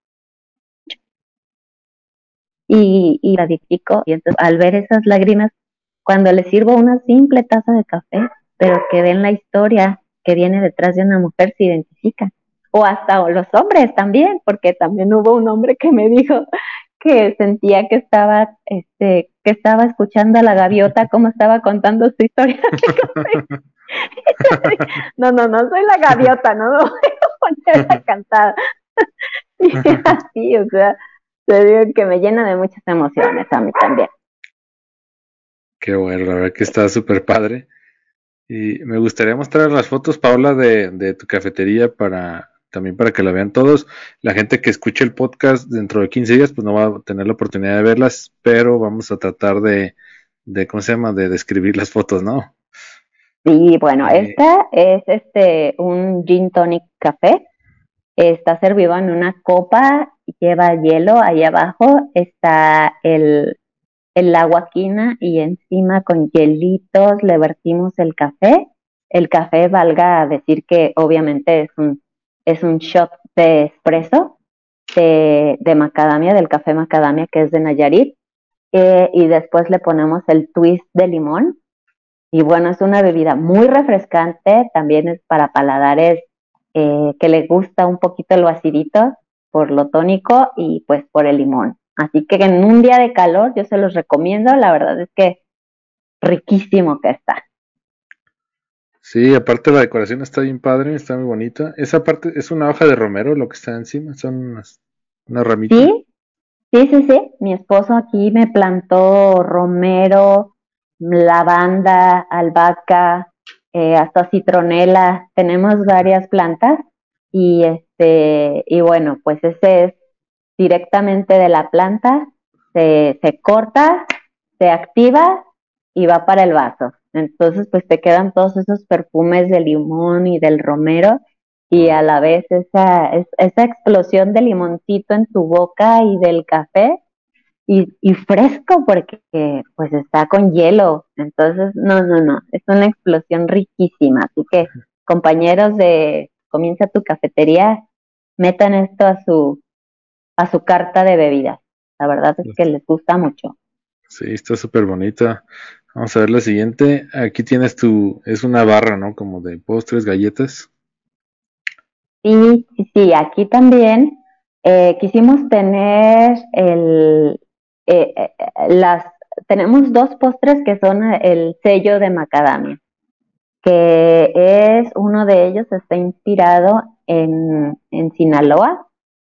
y, y la edifico. Y entonces al ver esas lágrimas, cuando les sirvo una simple taza de café, pero que ven la historia que viene detrás de una mujer, se identifican. O hasta los hombres también, porque también hubo un hombre que me dijo que sentía que estaba, este, que estaba escuchando a la gaviota como estaba contando su historia no, no, no soy la gaviota, no me voy a poner a cantar. y así, o sea, te digo que me llena de muchas emociones a mí también. Qué bueno, la verdad que está súper padre. Y me gustaría mostrar las fotos, Paula, de, de tu cafetería para también para que la vean todos. La gente que escuche el podcast dentro de 15 días, pues no va a tener la oportunidad de verlas, pero vamos a tratar de, de ¿cómo se llama? De describir las fotos, ¿no? Sí, bueno, esta es este un gin tonic café. Está servido en una copa, lleva hielo, ahí abajo está el, el agua quina y encima con hielitos le vertimos el café. El café valga decir que obviamente es un es un shot de espresso de, de macadamia, del café macadamia que es de Nayarit, eh, y después le ponemos el twist de limón. Y bueno, es una bebida muy refrescante, también es para paladares eh, que le gusta un poquito lo acidito por lo tónico y pues por el limón. Así que en un día de calor yo se los recomiendo, la verdad es que riquísimo que está. Sí, aparte la decoración está bien padre, está muy bonita. Esa parte es una hoja de romero lo que está encima, son unas, una ramita. Sí, sí, sí, sí. Mi esposo aquí me plantó romero, lavanda, albahaca, eh, hasta citronela. Tenemos varias plantas y este y bueno, pues ese es directamente de la planta, se, se corta, se activa y va para el vaso. Entonces, pues te quedan todos esos perfumes de limón y del romero y a la vez esa, esa explosión de limoncito en tu boca y del café y, y fresco porque pues está con hielo. Entonces, no, no, no, es una explosión riquísima. Así que, compañeros de Comienza tu cafetería, metan esto a su, a su carta de bebidas. La verdad es que les gusta mucho. Sí, está súper bonita. Vamos a ver la siguiente. Aquí tienes tu, es una barra, ¿no? Como de postres, galletas. Sí, sí, sí. Aquí también eh, quisimos tener el, eh, eh, las, tenemos dos postres que son el sello de macadamia, que es uno de ellos está inspirado en, en Sinaloa,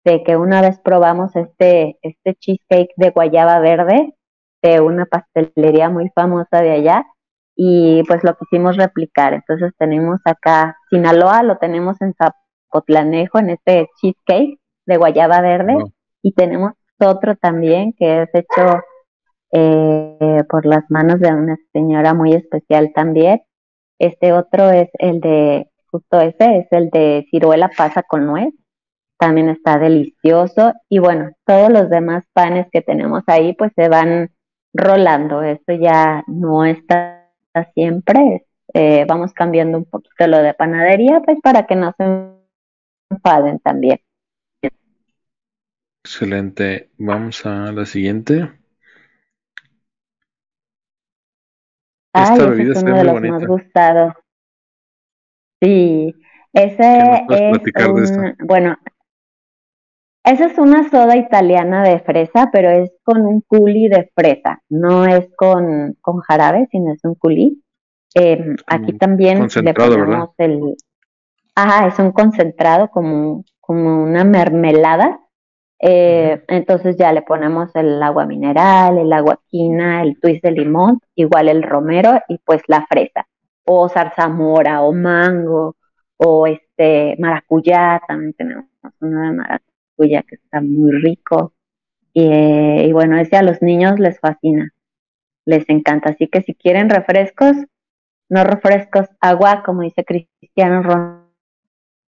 de que una vez probamos este, este cheesecake de guayaba verde de una pastelería muy famosa de allá y pues lo quisimos replicar. Entonces tenemos acá Sinaloa, lo tenemos en Zapotlanejo, en este cheesecake de guayaba verde y tenemos otro también que es hecho eh, por las manos de una señora muy especial también. Este otro es el de, justo ese, es el de ciruela pasa con nuez. También está delicioso. Y bueno, todos los demás panes que tenemos ahí pues se van rolando. Esto ya no está siempre. Eh, vamos cambiando un poquito lo de panadería, pues para que no se enfaden también. Excelente. Vamos a la siguiente. Esta bebida es uno de los más gustados. Sí, ese es un, bueno, esa es una soda italiana de fresa, pero es con un culi de fresa, no es con, con jarabe, sino es un culi. Em, aquí también le ponemos el... Ajá, es un concentrado como, como una mermelada. Eh, entonces ya le ponemos el agua mineral, el agua quina, el twist de limón, igual el romero y pues la fresa. O zarzamora, o mango, o este maracuyá, también tenemos una de maracuyá que está muy rico. Eh, y, bueno, ese a los niños les fascina, les encanta. Así que si quieren refrescos, no refrescos, agua, como dice Cristiano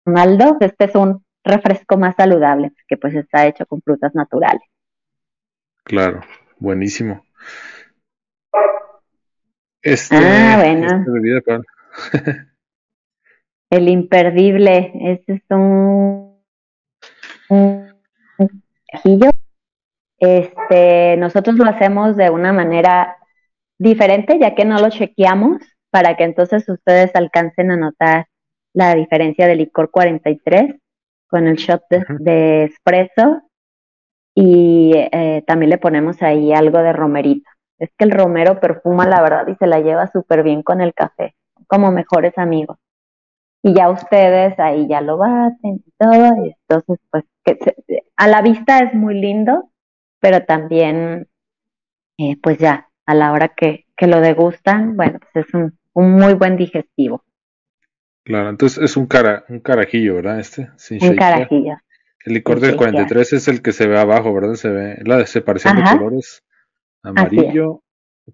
Ronaldo, este es un refresco más saludable, que pues está hecho con frutas naturales. Claro, buenísimo. Este, ah, bueno. El imperdible, este es un un Este, nosotros lo hacemos de una manera diferente, ya que no lo chequeamos, para que entonces ustedes alcancen a notar la diferencia del licor 43 con el shot de, espresso. y eh, también le ponemos ahí algo de romerito. Es que el romero perfuma la verdad y se la lleva súper bien con el café, como mejores amigos. Y ya ustedes ahí ya lo baten y todo, y entonces pues que a la vista es muy lindo, pero también eh, pues ya a la hora que, que lo degustan, bueno, pues es un, un muy buen digestivo. Claro, entonces es un, cara, un carajillo, ¿verdad? Este, un carajillo. El licor del 43 es el que se ve abajo, ¿verdad? Se ve la separación de colores. Amarillo,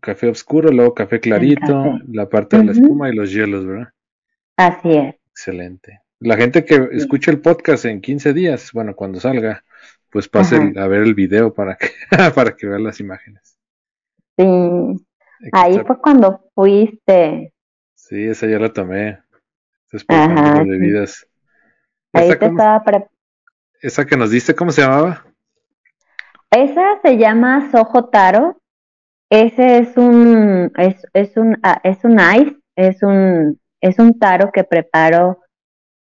café oscuro, luego café clarito, la parte de la espuma y los hielos, ¿verdad? Así es. Excelente. La gente que escucha el podcast en 15 días, bueno, cuando salga, pues pase a ver el video para que, para que vean las imágenes. Sí. Ahí fue cuando fuiste. Sí, esa ya la tomé. Después de bebidas. Ahí te estaba esa que nos diste, ¿cómo se llamaba? Esa se llama Sojo Taro. Ese es un es, es un ah, es un ice, es un es un taro que preparo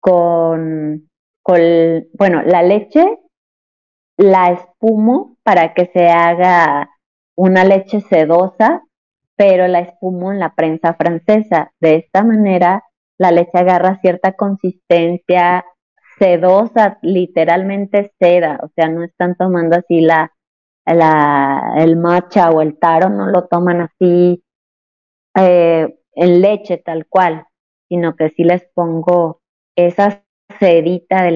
con con bueno, la leche la espumo para que se haga una leche sedosa, pero la espumo en la prensa francesa. De esta manera la leche agarra cierta consistencia sedosa, literalmente seda, o sea, no están tomando así la, el matcha o el taro, no lo toman así eh, en leche tal cual, sino que sí les pongo esa sedita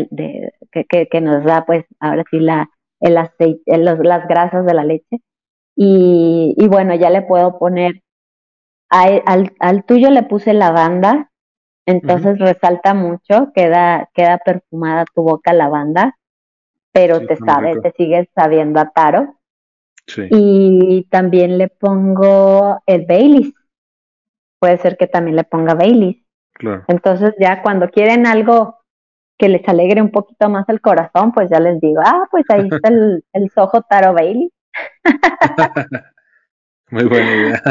que, que, nos da pues ahora sí la, el aceite, las grasas de la leche. Y, y bueno, ya le puedo poner, al, al tuyo le puse lavanda, entonces resalta mucho, queda, queda perfumada tu boca lavanda, pero te sabe, te sigues sabiendo a taro. Sí. Y también le pongo el Baileys. Puede ser que también le ponga Baileys. Claro. Entonces ya cuando quieren algo que les alegre un poquito más el corazón, pues ya les digo, ah, pues ahí está el, el Sojo Taro Bailey. Muy buena idea.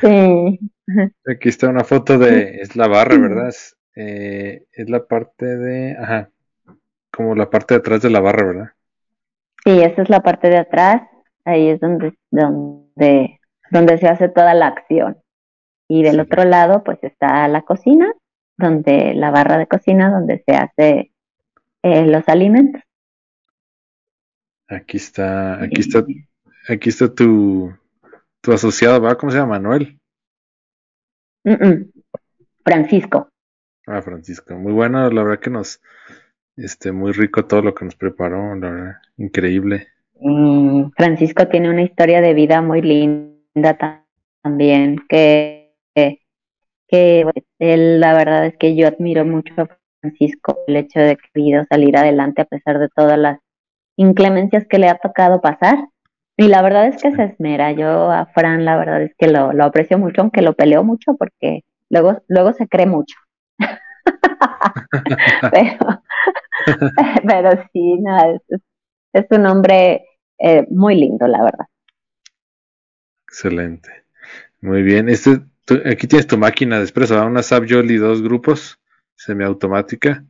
sí. Aquí está una foto de, es la barra, ¿verdad? Es, eh, es la parte de, ajá, como la parte de atrás de la barra, ¿verdad? Sí, esa es la parte de atrás, ahí es donde, donde, donde se hace toda la acción. Y del otro lado, pues está la cocina, donde la barra de cocina, donde se hace eh, los alimentos. Aquí está, aquí está, aquí está tu, tu asociado, ¿verdad? ¿Cómo se llama? Manuel. Francisco. Ah, Francisco. Muy bueno, la verdad que nos, este, muy rico todo lo que nos preparó, la verdad, increíble. Mm, Francisco tiene una historia de vida muy linda también, que, que, él, la verdad es que yo admiro mucho a Francisco, el hecho de que ha querido salir adelante a pesar de todas las inclemencias que le ha tocado pasar. Y la verdad es que se esmera. Yo a Fran la verdad es que lo, lo aprecio mucho, aunque lo peleo mucho porque luego, luego se cree mucho. pero, pero sí, nada, es, es, un hombre eh, muy lindo, la verdad. Excelente. Muy bien. Este, aquí tienes tu máquina de espresso, una Sab Jolly dos grupos, semiautomática.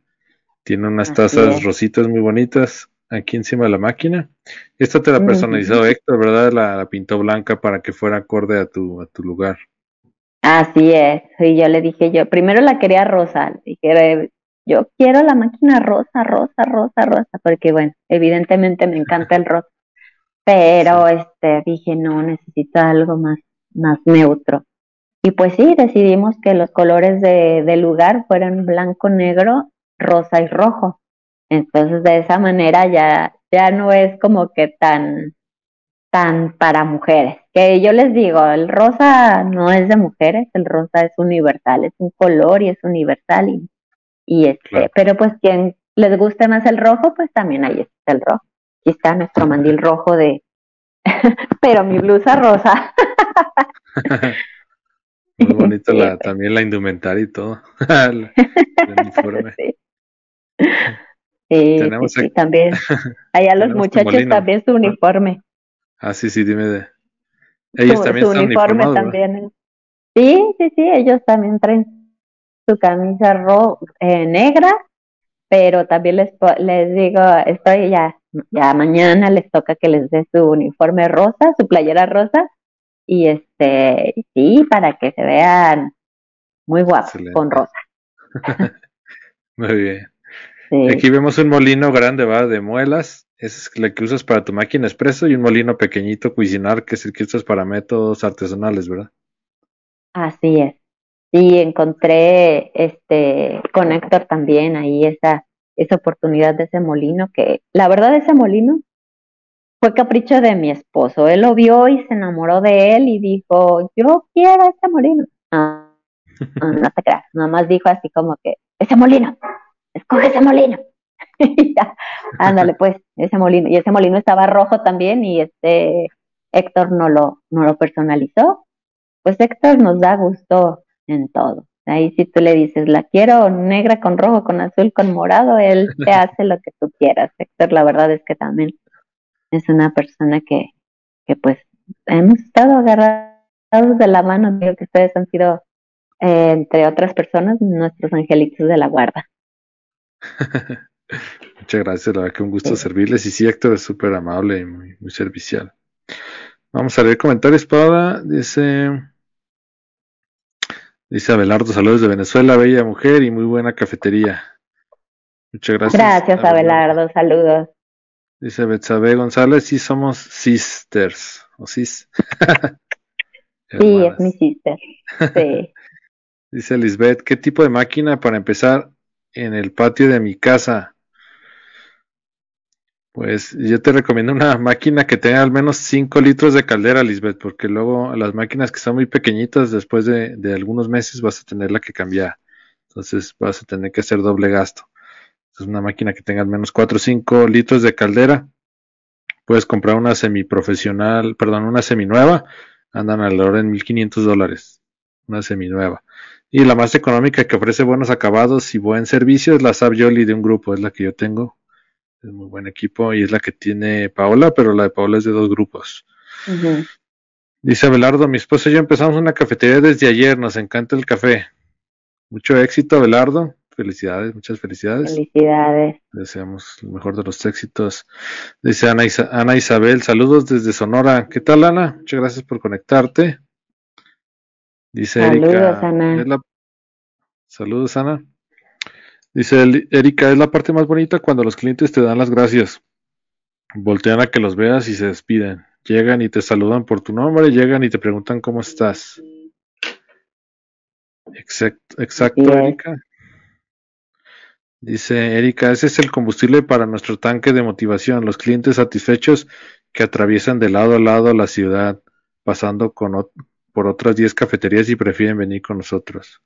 Tiene unas tazas rositas muy bonitas aquí encima de la máquina. Esta te la personalizó Héctor, ¿verdad? La, pintó blanca para que fuera acorde a tu, a tu lugar. Así es, y yo le dije yo, primero la quería rosa, dije, yo quiero la máquina rosa, rosa, rosa, rosa, porque bueno, evidentemente me encanta el rosa, pero este, dije, no, necesito algo más, más neutro. Y pues sí, decidimos que los colores de, del lugar fueran blanco, negro, rosa y rojo. Entonces, de esa manera ya, ya no es como que tan, tan para mujeres. Que yo les digo, el rosa no es de mujeres, el rosa es universal, es un color y es universal. Y, y este, pero pues quien les guste más el rojo, pues también ahí está el rojo. Aquí está nuestro mandil rojo de, pero mi blusa rosa. Muy bonito la, también la indumentaria y todo. el, uniforme. Sí. Sí, sí, también. Allá los muchachos también su uniforme. Ah, sí, sí, dime de. Ellos también su uniforme también. Sí, sí, sí, ellos también traen su camisa ro eh, negra, pero también les, les digo, estoy ya, ya mañana les toca que les dé su uniforme rosa, su playera rosa, y este, sí, para que se vean muy guapos con rosa. muy bien. Aquí vemos un molino grande, va, de muelas. Ese es el que usas para tu máquina expreso y un molino pequeñito Cuisinar, que es el que usas para métodos artesanales, ¿verdad? Así es. Sí, encontré este con Héctor también ahí esa, esa oportunidad de ese molino, que la verdad ese molino fue capricho de mi esposo. Él lo vio y se enamoró de él y dijo, yo quiero ese molino. no, no te creas, nada más dijo así como que, ese molino, escoge ese molino. ándale pues, ese molino. Y ese molino estaba rojo también y este Héctor no lo, no lo personalizó. Pues Héctor nos da gusto en todo. Ahí si tú le dices, la quiero negra con rojo, con azul, con morado, él te hace lo que tú quieras. Héctor, la verdad es que también es una persona que, que pues hemos estado agarrados de la mano. Digo que ustedes han sido, eh, entre otras personas, nuestros angelitos de la guarda. Muchas gracias, la verdad que un gusto servirles. Y sí, Héctor es súper amable y muy, muy servicial. Vamos a leer comentarios para, dice, dice Abelardo, saludos de Venezuela, bella mujer y muy buena cafetería. Muchas gracias. Gracias, Abelardo, saludos. Dice Betsabe González, sí somos sisters, o sis. sí, es mi sister. Sí. Dice Lisbeth, ¿qué tipo de máquina para empezar en el patio de mi casa? Pues yo te recomiendo una máquina que tenga al menos 5 litros de caldera, Lisbeth, porque luego las máquinas que son muy pequeñitas, después de, algunos meses vas a tenerla que cambiar. Entonces vas a tener que hacer doble gasto. Es una máquina que tenga al menos 4 o 5 litros de caldera. Puedes comprar una semiprofesional, perdón, una seminueva. Andan alrededor en 1500 dólares. Una seminueva. Y la más económica que ofrece buenos acabados y buen servicio es la Savioli de un grupo, es la que yo tengo es muy buen equipo y es la que tiene Paola, pero la de Paola es de dos grupos. Dice Abelardo, mi esposo y yo empezamos una cafetería desde ayer, nos encanta el café. Mucho éxito, Abelardo. Felicidades, muchas felicidades. Felicidades. Deseamos el mejor de los éxitos. Dice Ana, Ana Isabel, saludos desde Sonora. ¿Qué tal, Ana? Muchas gracias por conectarte. Dice saludos, Ana. Saludos, Ana. Dice Erika, es la parte más bonita cuando los clientes te dan las gracias. Voltean a que los veas y se despiden. Llegan y te saludan por tu nombre, llegan y te preguntan cómo estás. Exacto, exacto Erika. Dice Erika, ese es el combustible para nuestro tanque de motivación, los clientes satisfechos que atraviesan de lado a lado la ciudad, pasando con por otras 10 cafeterías y prefieren venir con nosotros.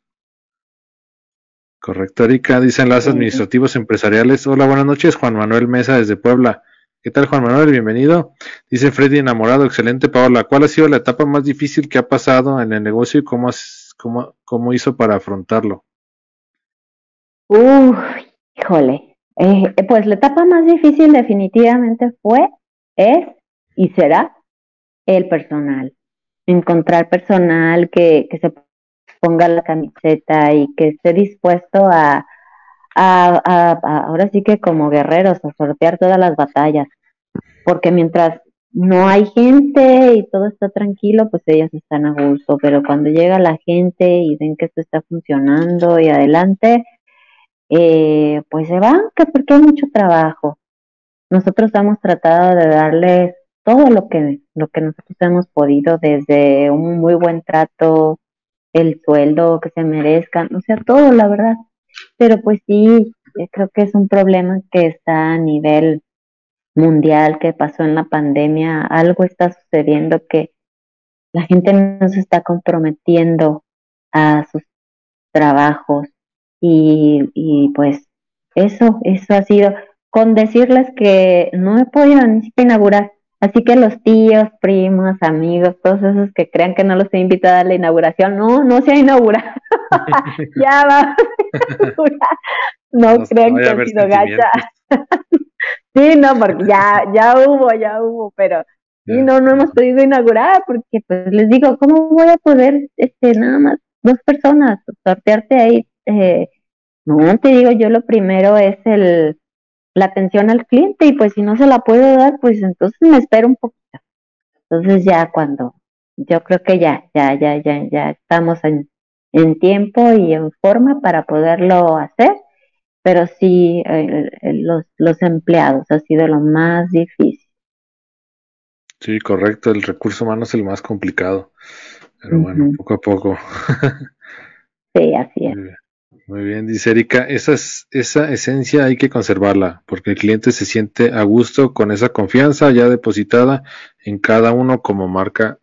Correcto, Erika. Dicen las administrativos empresariales. Hola, buenas noches. Juan Manuel Mesa desde Puebla. ¿Qué tal, Juan Manuel? Bienvenido. Dice Freddy Enamorado. Excelente, Paola. ¿Cuál ha sido la etapa más difícil que ha pasado en el negocio y cómo, cómo, cómo hizo para afrontarlo? Uy, híjole. Eh, pues la etapa más difícil definitivamente fue, es y será el personal. Encontrar personal que, que se ponga la camiseta y que esté dispuesto a, ahora sí que como guerreros, a sortear todas las batallas. Porque mientras no hay gente y todo está tranquilo, pues ellas están a gusto, pero cuando llega la gente y ven que esto está funcionando y adelante, eh, pues se van, que porque hay mucho trabajo. Nosotros hemos tratado de darles todo lo que, lo que nosotros hemos podido, desde un muy buen trato, el sueldo que se merezcan, o sea, todo, la verdad. Pero pues sí, eh, creo que es un problema que está a nivel mundial, que pasó en la pandemia, algo está sucediendo que la gente no se está comprometiendo a sus trabajos y, y pues eso, eso ha sido, con decirles que no he podido ni siquiera inaugurar Así que los tíos, primos, amigos, todos esos que crean que no los he invitado a la inauguración, no, no se ha inaugurado. ya va. no crean que ha sido gacha. sí, no, porque ya, ya hubo, ya hubo, pero sí, no, no hemos podido inaugurar porque pues les digo, ¿cómo voy a poder, este, nada más dos personas, sortearte ahí? Eh, no, te digo, yo lo primero es el, la atención al cliente y pues si no se la puedo dar, pues entonces me espero un poquito. Entonces ya cuando, yo creo que ya, ya, ya, ya, ya estamos en, en tiempo y en forma para poderlo hacer, pero sí, los, los empleados ha sido lo más difícil. Sí, correcto, el recurso humano es el más complicado, pero bueno, poco a poco. sí, así es. Muy bien, dice Erika, esa, esa esencia hay que conservarla, porque el cliente se siente a gusto con esa confianza ya depositada en cada uno como marca,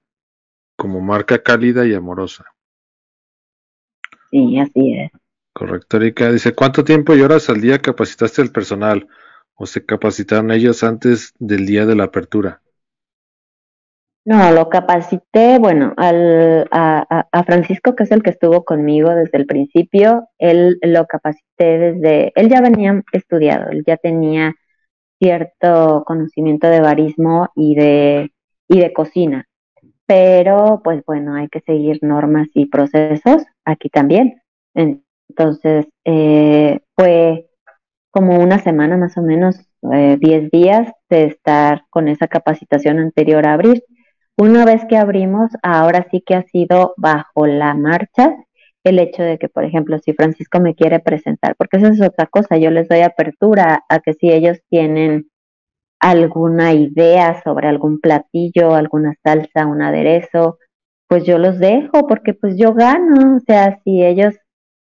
como marca cálida y amorosa. Sí, así es. Correcto, Erika. Dice, ¿cuánto tiempo y horas al día capacitaste al personal? ¿O se capacitaron ellos antes del día de la apertura? No, lo capacité, bueno, al, a, a, Francisco, que es el que estuvo conmigo desde el principio, él lo capacité desde, él ya venía estudiado, él ya tenía cierto conocimiento de barismo y de, y de cocina, pero pues bueno, hay que seguir normas y procesos aquí también. Entonces, eh, fue como una semana más o menos, eh, 10 días de estar con esa capacitación anterior a abrir una vez que abrimos, ahora sí que ha sido bajo la marcha el hecho de que, por ejemplo, si Francisco me quiere presentar, porque esa es otra cosa, yo les doy apertura a que si ellos tienen alguna idea sobre algún platillo, alguna salsa, un aderezo, pues yo los dejo porque pues yo gano, o sea, si ellos,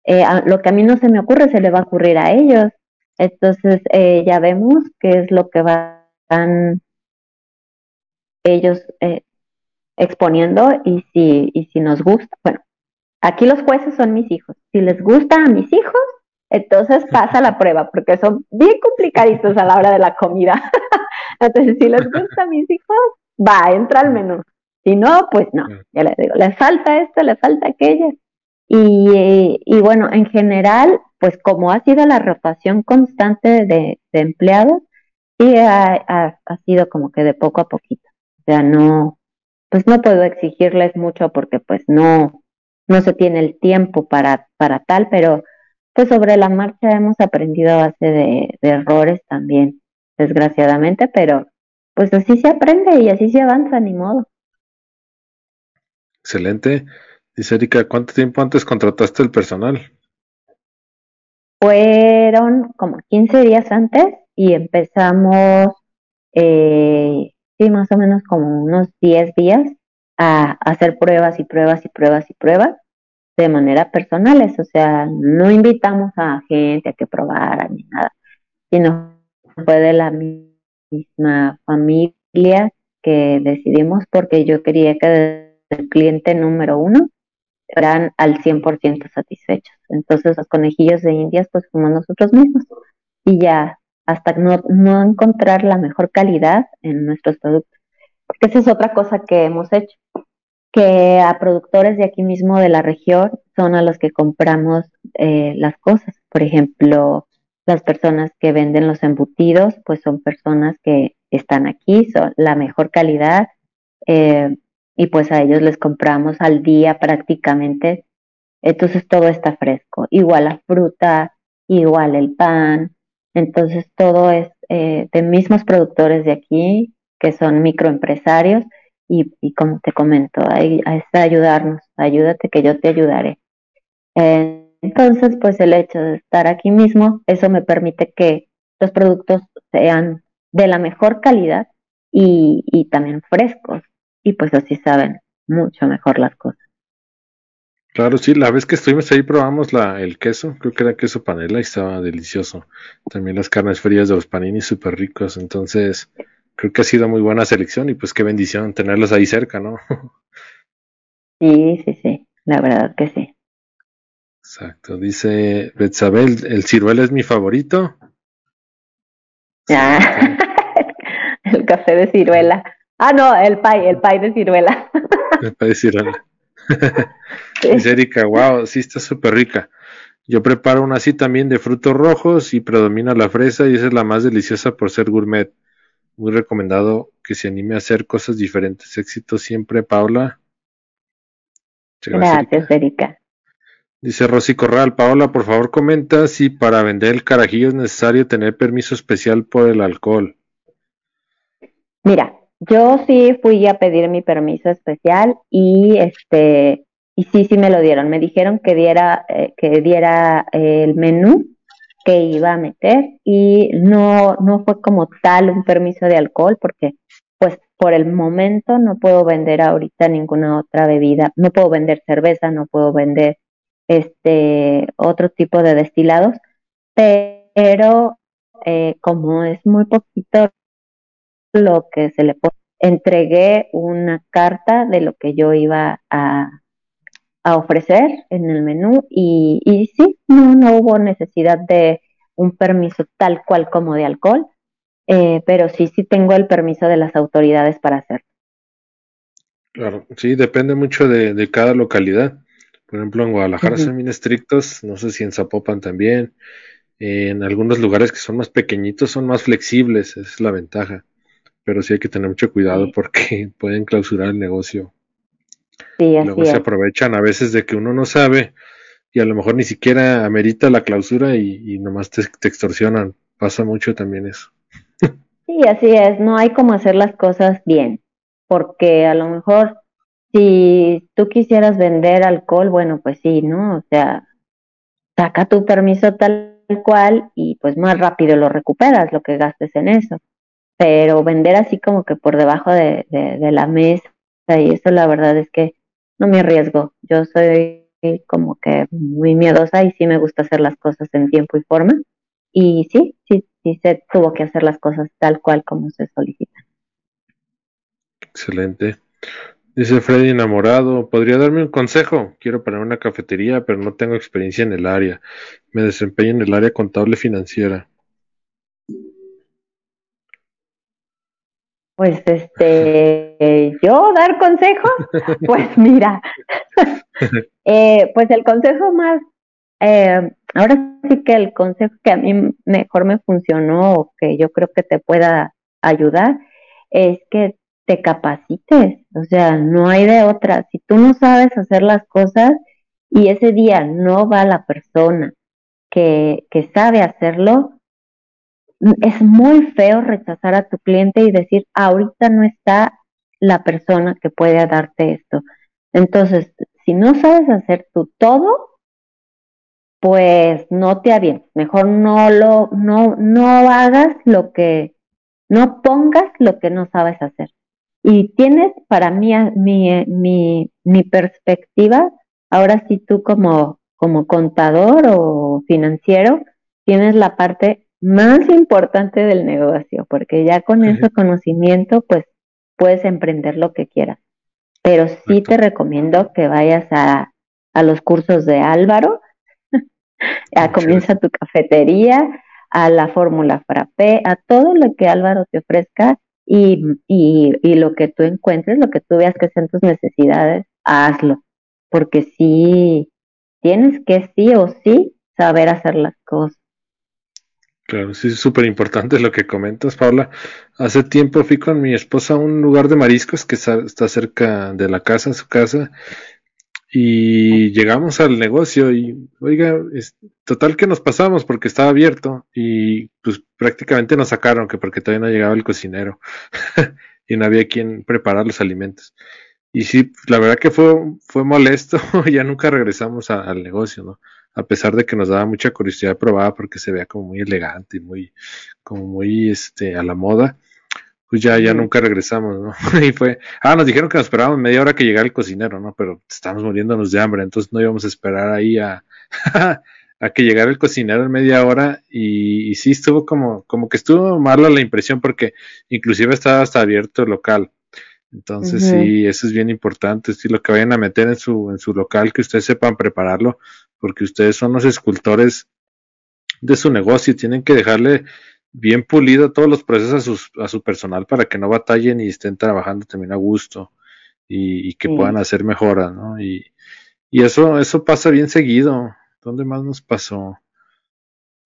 eh, lo que a mí no se me ocurre, se le va a ocurrir a ellos. Entonces, eh, ya vemos qué es lo que van ellos eh, exponiendo y si, y si nos gusta, bueno, aquí los jueces son mis hijos. Si les gusta a mis hijos, entonces pasa la prueba, porque son bien complicaditos a la hora de la comida. entonces, si les gusta a mis hijos, va, entra al menú. Si no, pues no, ya les digo, le falta esto, le falta aquello. Y, y bueno, en general, pues como ha sido la rotación constante de, de empleados, sí ha, ha, ha sido como que de poco a poquito. O sea, no, pues no puedo exigirles mucho porque pues no, no se tiene el tiempo para, para tal, pero pues sobre la marcha hemos aprendido a base de, errores también, desgraciadamente, pero pues así se aprende y así se avanza, ni modo. Excelente. Dice Erika, ¿cuánto tiempo antes contrataste el personal? Fueron como 15 días antes y empezamos eh, sí, más o menos como unos 10 días a, hacer pruebas y pruebas y pruebas y pruebas de manera personales, o sea, no invitamos a gente a que probara ni nada, sino fue de la misma familia que decidimos porque yo quería que el cliente número uno fueran al 100% satisfechos. Entonces los conejillos de indias pues fuimos nosotros mismos y ya hasta no, no encontrar la mejor calidad en nuestros productos. Porque esa es otra cosa que hemos hecho, que a productores de aquí mismo de la región son a los que compramos eh, las cosas. Por ejemplo, las personas que venden los embutidos, pues son personas que están aquí, son la mejor calidad, eh, y pues a ellos les compramos al día prácticamente. Entonces todo está fresco. Igual la fruta, igual el pan, entonces todo es eh, de mismos productores de aquí, que son microempresarios, y, como te comento, ahí, es ayudarnos, ayúdate que yo te ayudaré. entonces, pues el hecho de estar aquí mismo, eso me permite que los productos sean de la mejor calidad y, y también frescos, y pues así saben mucho mejor las cosas. Claro, sí, la vez que estuvimos ahí probamos la, el queso, creo que era queso panela y estaba delicioso. También las carnes frías de los paninis súper ricos, entonces creo que ha sido muy buena selección y pues qué bendición tenerlos ahí cerca, ¿no? Sí, sí, sí, la verdad que sí. Exacto, dice Betzabel, el ciruela es mi favorito. Ah, el café de ciruela. Ah, no, el pay, el pay de ciruela. El pay de ciruela. Dice Erika, wow, sí está súper rica. Yo preparo una así también de frutos rojos y predomina la fresa y esa es la más deliciosa por ser gourmet. Muy recomendado que se anime a hacer cosas diferentes. Éxito siempre, Paula. Gracias, Erika. Dice Rosy Corral, Paola, por favor comenta si para vender el carajillo es necesario tener permiso especial por el alcohol. Mira, yo sí fui a pedir mi permiso especial y este y sí sí me lo dieron. Me dijeron que diera eh, que diera el menú que iba a meter y no no fue como tal un permiso de alcohol porque pues por el momento no puedo vender ahorita ninguna otra bebida, no puedo vender cerveza, no puedo vender este otro tipo de destilados, pero eh, como es muy poquito lo que se le pone, entregué una carta de lo que yo iba a, a ofrecer en el menú y, y sí, no, no hubo necesidad de un permiso tal cual como de alcohol, eh, pero sí, sí tengo el permiso de las autoridades para hacerlo. Claro, sí, depende mucho de, de cada localidad. Por ejemplo, en Guadalajara son bien estrictos, no sé si en Zapopan también. en algunos lugares que son más pequeñitos son más flexibles, esa es la ventaja. Pero sí hay que tener mucho cuidado porque pueden clausurar el negocio. Sí, así Luego se aprovechan a veces de que uno no sabe y a lo mejor ni siquiera amerita la clausura y, y nomás te, te extorsionan. Pasa mucho también eso. Sí, así es, no hay como hacer las cosas bien, porque a lo mejor si tú quisieras vender alcohol, bueno, pues sí, ¿no? O sea, saca tu permiso tal cual y pues más rápido lo recuperas, lo que gastes en eso. Pero vender así como que por debajo de, de, la mesa y eso la verdad es que no me arriesgo. Yo soy como que muy miedosa y sí me gusta hacer las cosas en tiempo y forma. Y sí, sí, sí se tuvo que hacer las cosas tal cual como se solicitan. Excelente. Dice Freddy enamorado, ¿podría darme un consejo? Quiero poner una cafetería, pero no tengo experiencia en el área. Me desempeño en el área contable financiera. Pues este, yo dar consejos, pues mira, eh, pues el consejo más, eh, ahora sí que el consejo que a mí mejor me funcionó o que yo creo que te pueda ayudar es que te capacites, o sea, no hay de otra. Si tú no sabes hacer las cosas y ese día no va la persona que, que sabe hacerlo, es muy feo rechazar a tu cliente y decir, ahorita no está la persona que puede darte esto. Entonces, si no sabes hacer tú todo, pues no te avientes. Mejor no lo, no, no hagas lo que, no pongas lo que no sabes hacer. Y tienes para mí, mi, mi, mi perspectiva, ahora sí tú como, como contador o financiero, tienes la parte más importante del negocio, porque ya con ese conocimiento, pues puedes emprender lo que quieras. Pero sí te recomiendo que vayas a, a los cursos de Álvaro, a Comienza tu cafetería, a la fórmula frappé, a todo lo que Álvaro te ofrezca y, y, y lo que tú encuentres, lo que tú veas que sean tus necesidades, hazlo. Porque sí, tienes que sí o sí saber hacer las cosas. Claro, sí, es súper importante lo que comentas, Paula. Hace tiempo fui con mi esposa a un lugar de mariscos que está cerca de la casa, su casa, y llegamos al negocio y, oiga, es, total que nos pasamos porque estaba abierto y pues prácticamente nos sacaron que porque todavía no llegaba el cocinero y no había quien preparar los alimentos. Y sí, la verdad que fue, fue molesto, ya nunca regresamos al negocio, ¿no? A pesar de que nos daba mucha curiosidad probar porque se veía como muy elegante y muy, como muy este, a la moda, pues ya, ya nunca regresamos, ¿no? y fue, ah, nos dijeron que nos esperábamos media hora que llegara el cocinero, ¿no? Pero estábamos muriéndonos de hambre, entonces no íbamos a esperar ahí a, a que llegara el cocinero en media hora y, y, sí estuvo como, como que estuvo mala la impresión porque inclusive estaba hasta abierto el local. Entonces uh -huh. sí, eso es bien importante, sí, lo que vayan a meter en su, en su local, que ustedes sepan prepararlo, porque ustedes son los escultores de su negocio y tienen que dejarle bien pulido todos los procesos a, sus, a su personal para que no batallen y estén trabajando también a gusto y, y que sí. puedan hacer mejoras, ¿no? Y, y eso, eso pasa bien seguido. ¿Dónde más nos pasó?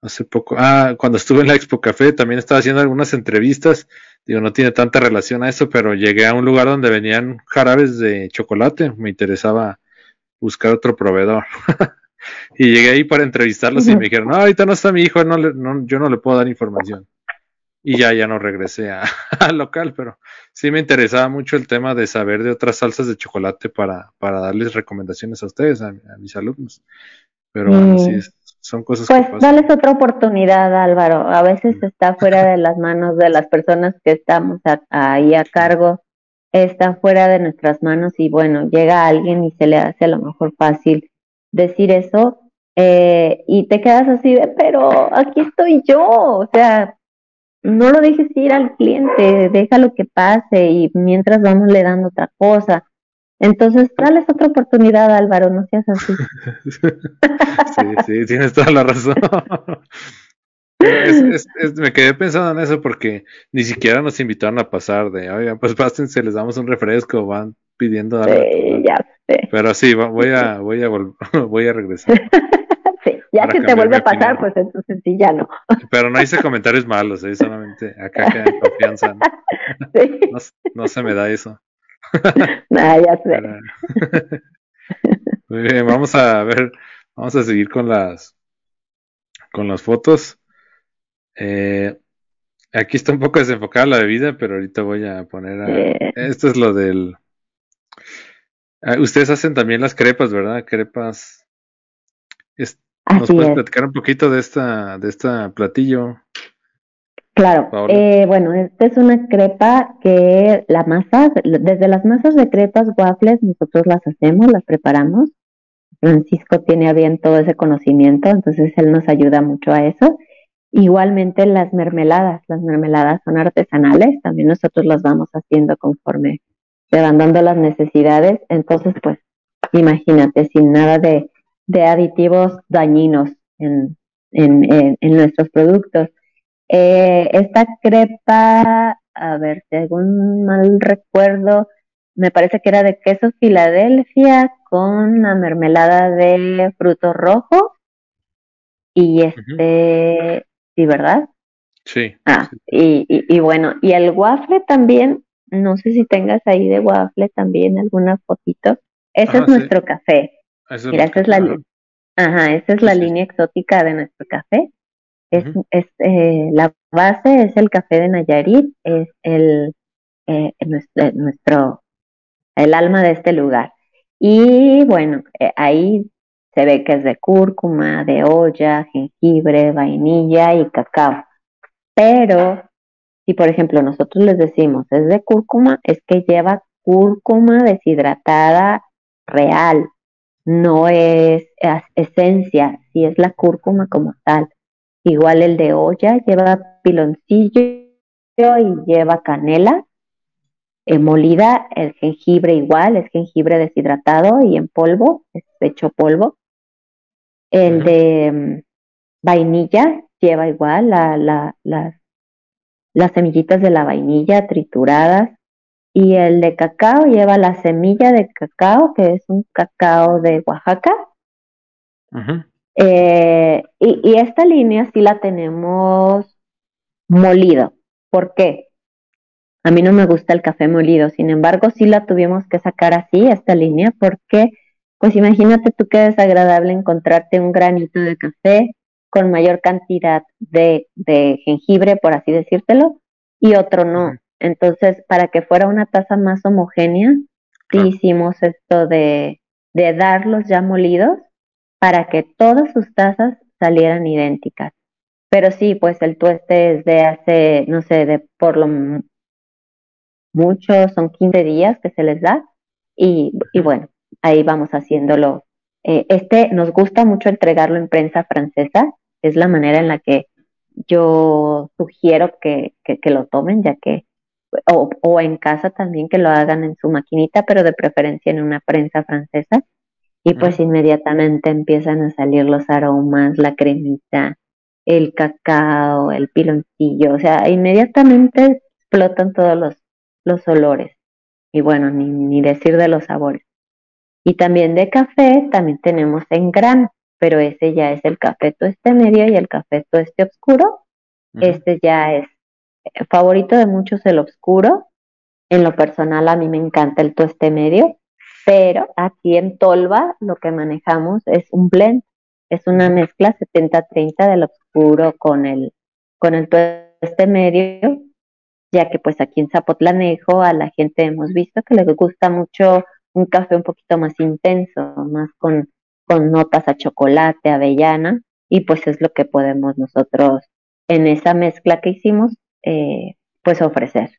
Hace poco, ah, cuando estuve en la Expo Café también estaba haciendo algunas entrevistas, digo, no tiene tanta relación a eso, pero llegué a un lugar donde venían jarabes de chocolate, me interesaba buscar otro proveedor. y llegué ahí para entrevistarlos y me dijeron, no, ahorita no está mi hijo, no, no yo no le puedo dar información. Y ya, ya no regresé al local, pero sí me interesaba mucho el tema de saber de otras salsas de chocolate para, para darles recomendaciones a ustedes, a, mis alumnos. Pero bueno, sí, son cosas pues, que pasan. dales otra oportunidad, Álvaro. A veces está fuera de las manos de las personas que estamos ahí a cargo, está fuera de nuestras manos y bueno, llega alguien y se le hace a lo mejor fácil decir eso eh, y te quedas así de, pero aquí estoy yo, o sea, no lo dejes ir al cliente, déjalo que pase y mientras vamos le dando otra cosa. Entonces, dale otra oportunidad, Álvaro, no seas así. sí, sí, tienes toda la razón. me quedé pensando en eso porque ni siquiera nos invitaron a pasar de, oigan, pues pásense, les damos un refresco, van pidiendo algo. Sí, ya sé. Pero sí, voy a, voy a, voy a regresar. Ya si te vuelve a pasar, pues entonces sí, ya no. Pero no hice comentarios malos, ¿eh? solamente acá queda en confianza. ¿no? Sí. No, se me da eso. Nah, ya sé. Muy bien, vamos a ver, vamos a seguir con las con las fotos. Eh, aquí está un poco desenfocada la bebida, pero ahorita voy a poner a... Esto es lo del... Ah, ustedes hacen también las crepas, ¿verdad? Crepas... ¿Nos puedes platicar un poquito de esta, de esta platillo? Claro, eh, bueno, esta es una crepa que la masa, desde las masas de crepas, waffles, nosotros las hacemos, las preparamos. Francisco tiene a bien todo ese conocimiento, entonces él nos ayuda mucho a eso. Igualmente las mermeladas, las mermeladas son artesanales, también nosotros las vamos haciendo conforme se van dando las necesidades. Entonces, pues, imagínate, sin nada de de aditivos dañinos en, en, en, nuestros productos. Eh, esta crepa, a ver, según mal recuerdo, me parece que era de queso Filadelfia con la mermelada de frutos rojos. Y este, sí, ¿verdad? Sí. Ah, Y, y, bueno, y el waffle también, no sé si tengas ahí de waffle también alguna fotito. Ese es nuestro café. Mira, esa es la, ajá, esa es la línea exótica de nuestro café. Es, es eh, la base es el café de Nayarit, es el eh, nuestro, nuestro, el alma de este lugar. Y bueno, eh, ahí se ve que es de cúrcuma, de olla, jengibre, vainilla y cacao. Pero si por ejemplo nosotros les decimos es de cúrcuma, es que lleva cúrcuma deshidratada real, no es, esencia, si es la cúrcuma como tal. Igual el de olla lleva piloncillo y lleva canela eh, molida, el jengibre igual, es jengibre deshidratado y en polvo, es hecho polvo. El de mm, vainilla lleva igual la, la, las semillitas de la vainilla trituradas, y el de cacao lleva la semilla de cacao, que es un cacao de Oaxaca. Eh, y, esta línea sí la tenemos molido. ¿Por qué? A mí no me gusta el café molido, sin embargo sí la tuvimos que sacar así, esta línea, porque pues imagínate tú qué desagradable encontrarte un granito de café con mayor cantidad de, de jengibre, por así decírtelo, y otro no. Entonces, para que fuera una taza más homogénea, sí hicimos esto de, de darlos ya molidos para que todas sus tazas salieran idénticas. Pero sí, pues el tueste es de hace, no sé, de por lo mucho, son 15 días que se les da. Y, y bueno, ahí vamos haciéndolo. Eh, este nos gusta mucho entregarlo en prensa francesa, es la manera en la que yo sugiero que, que lo tomen, ya que o, o en casa también que lo hagan en su maquinita, pero de preferencia en una prensa francesa. Y pues inmediatamente empiezan a salir los aromas, la cremita, el cacao, el piloncillo, o sea, inmediatamente explotan todos los, los olores. Y bueno, ni, ni decir de los sabores. Y también de café, también tenemos en grano, pero ese ya es el café este medio y el café este oscuro. Este ya es favorito de muchos el oscuro. En lo personal a mí me encanta el tueste medio, pero aquí en Tolva lo que manejamos es un blend Es una mezcla 70-30 del oscuro con el, con el tueste medio, ya que pues aquí en Zapotlanejo a la gente hemos visto que les gusta mucho un café un poquito más intenso, más con, con notas a chocolate, avellana, y pues es lo que podemos nosotros en esa mezcla que hicimos, eh, pues ofrecer.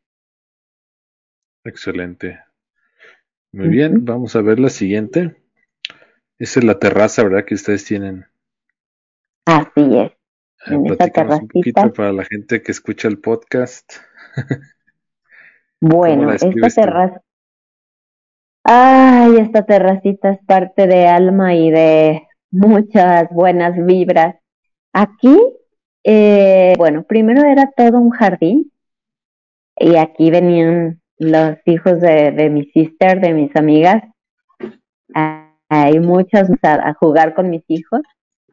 Excelente. Muy bien, vamos a ver la siguiente. Esa es la terraza, ¿verdad? Que ustedes tienen. Así es. Eh, en un poquito para la gente que escucha el podcast. bueno, esta terraza. Ay, esta terracita es parte de alma y de muchas buenas vibras. Aquí, eh, bueno, primero era todo un jardín y aquí venían los hijos de, mi sister, de mis amigas. Hay muchos a, jugar con mis hijos.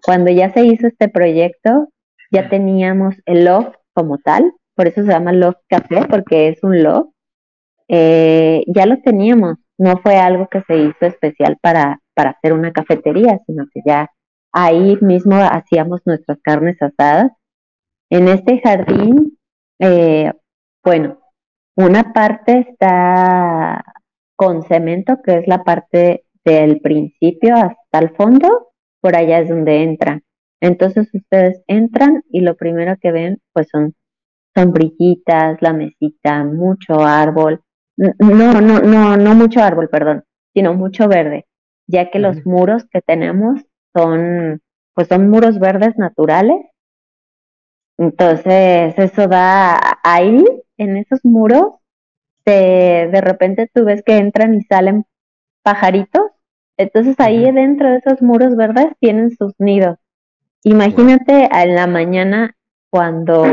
Cuando ya se hizo este proyecto, ya teníamos el loft como tal, por eso se llama loft café, porque es un loft. Eh, ya lo teníamos, no fue algo que se hizo especial para, para hacer una cafetería, sino que ya ahí mismo hacíamos nuestras carnes asadas. En este jardín, eh, bueno, una parte está con cemento, que es la parte del principio hasta el fondo, por allá es donde entran. Entonces ustedes entran y lo primero que ven pues son sombrillitas, la mesita, mucho árbol. No, no, no, no mucho árbol, perdón, sino mucho verde, ya que los muros que tenemos son pues son muros verdes naturales. Entonces eso da ahí en esos muros de, de repente tú ves que entran y salen pajaritos. Entonces ahí dentro de esos muros verdes tienen sus nidos. Imagínate en la mañana cuando,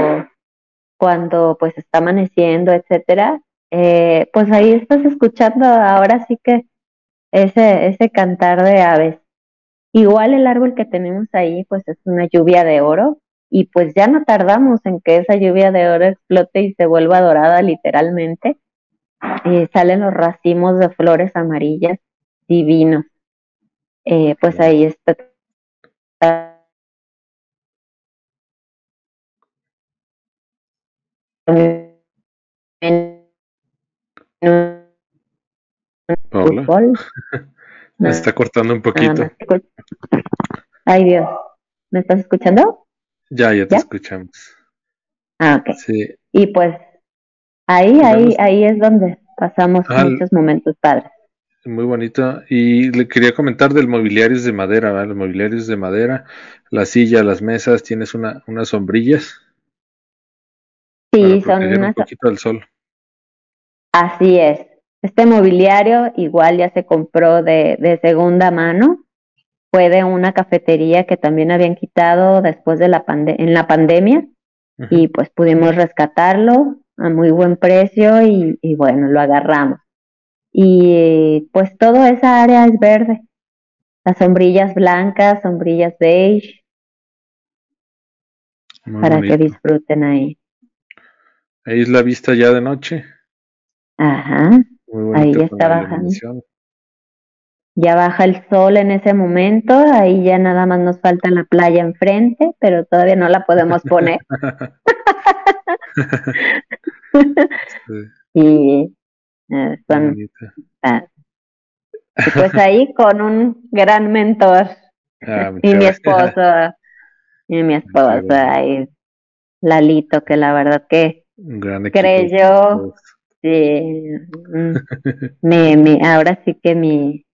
cuando pues está amaneciendo, etcétera, eh, pues ahí estás escuchando ahora sí que ese, ese cantar de aves. Igual el árbol que tenemos ahí, pues es una lluvia de oro, y pues ya no tardamos en que esa lluvia de oro explote y se vuelva dorada literalmente. Eh, salen los racimos de flores amarillas divinos. Eh, pues ahí está. Paola. Me está cortando un poquito. Ay Dios, ¿me estás escuchando? Ya, ya te escuchamos. Ah, ok. Sí. Y pues ahí, ahí, ahí es donde pasamos muchos momentos padres. Muy bonito. Y le quería comentar del mobiliario de madera, ¿verdad? Los mobiliarios de madera, la silla, las mesas, tienes una, unas sombrillas. Sí, son unas. Un poquito del sol. Así es. Este mobiliario igual ya se compró de, de segunda mano. Fue de una cafetería que también habían quitado después de la en la pandemia. Y pues pudimos rescatarlo a muy buen precio y, y bueno, lo agarramos y pues toda esa área es verde. Las sombrillas blancas, sombrillas beige, para que disfruten ahí. Ahí es la vista ya de noche. Ajá. ahí ya está bajando. Ya baja el sol en ese momento, ahí ya nada más nos falta la playa enfrente, pero todavía no la podemos poner. Y eh, ah, y pues ahí con un gran mentor. Ah, y mi esposo. Y mi esposa y Lalito que la verdad que creyó sí, mm, mi, mi, ahora sí que mi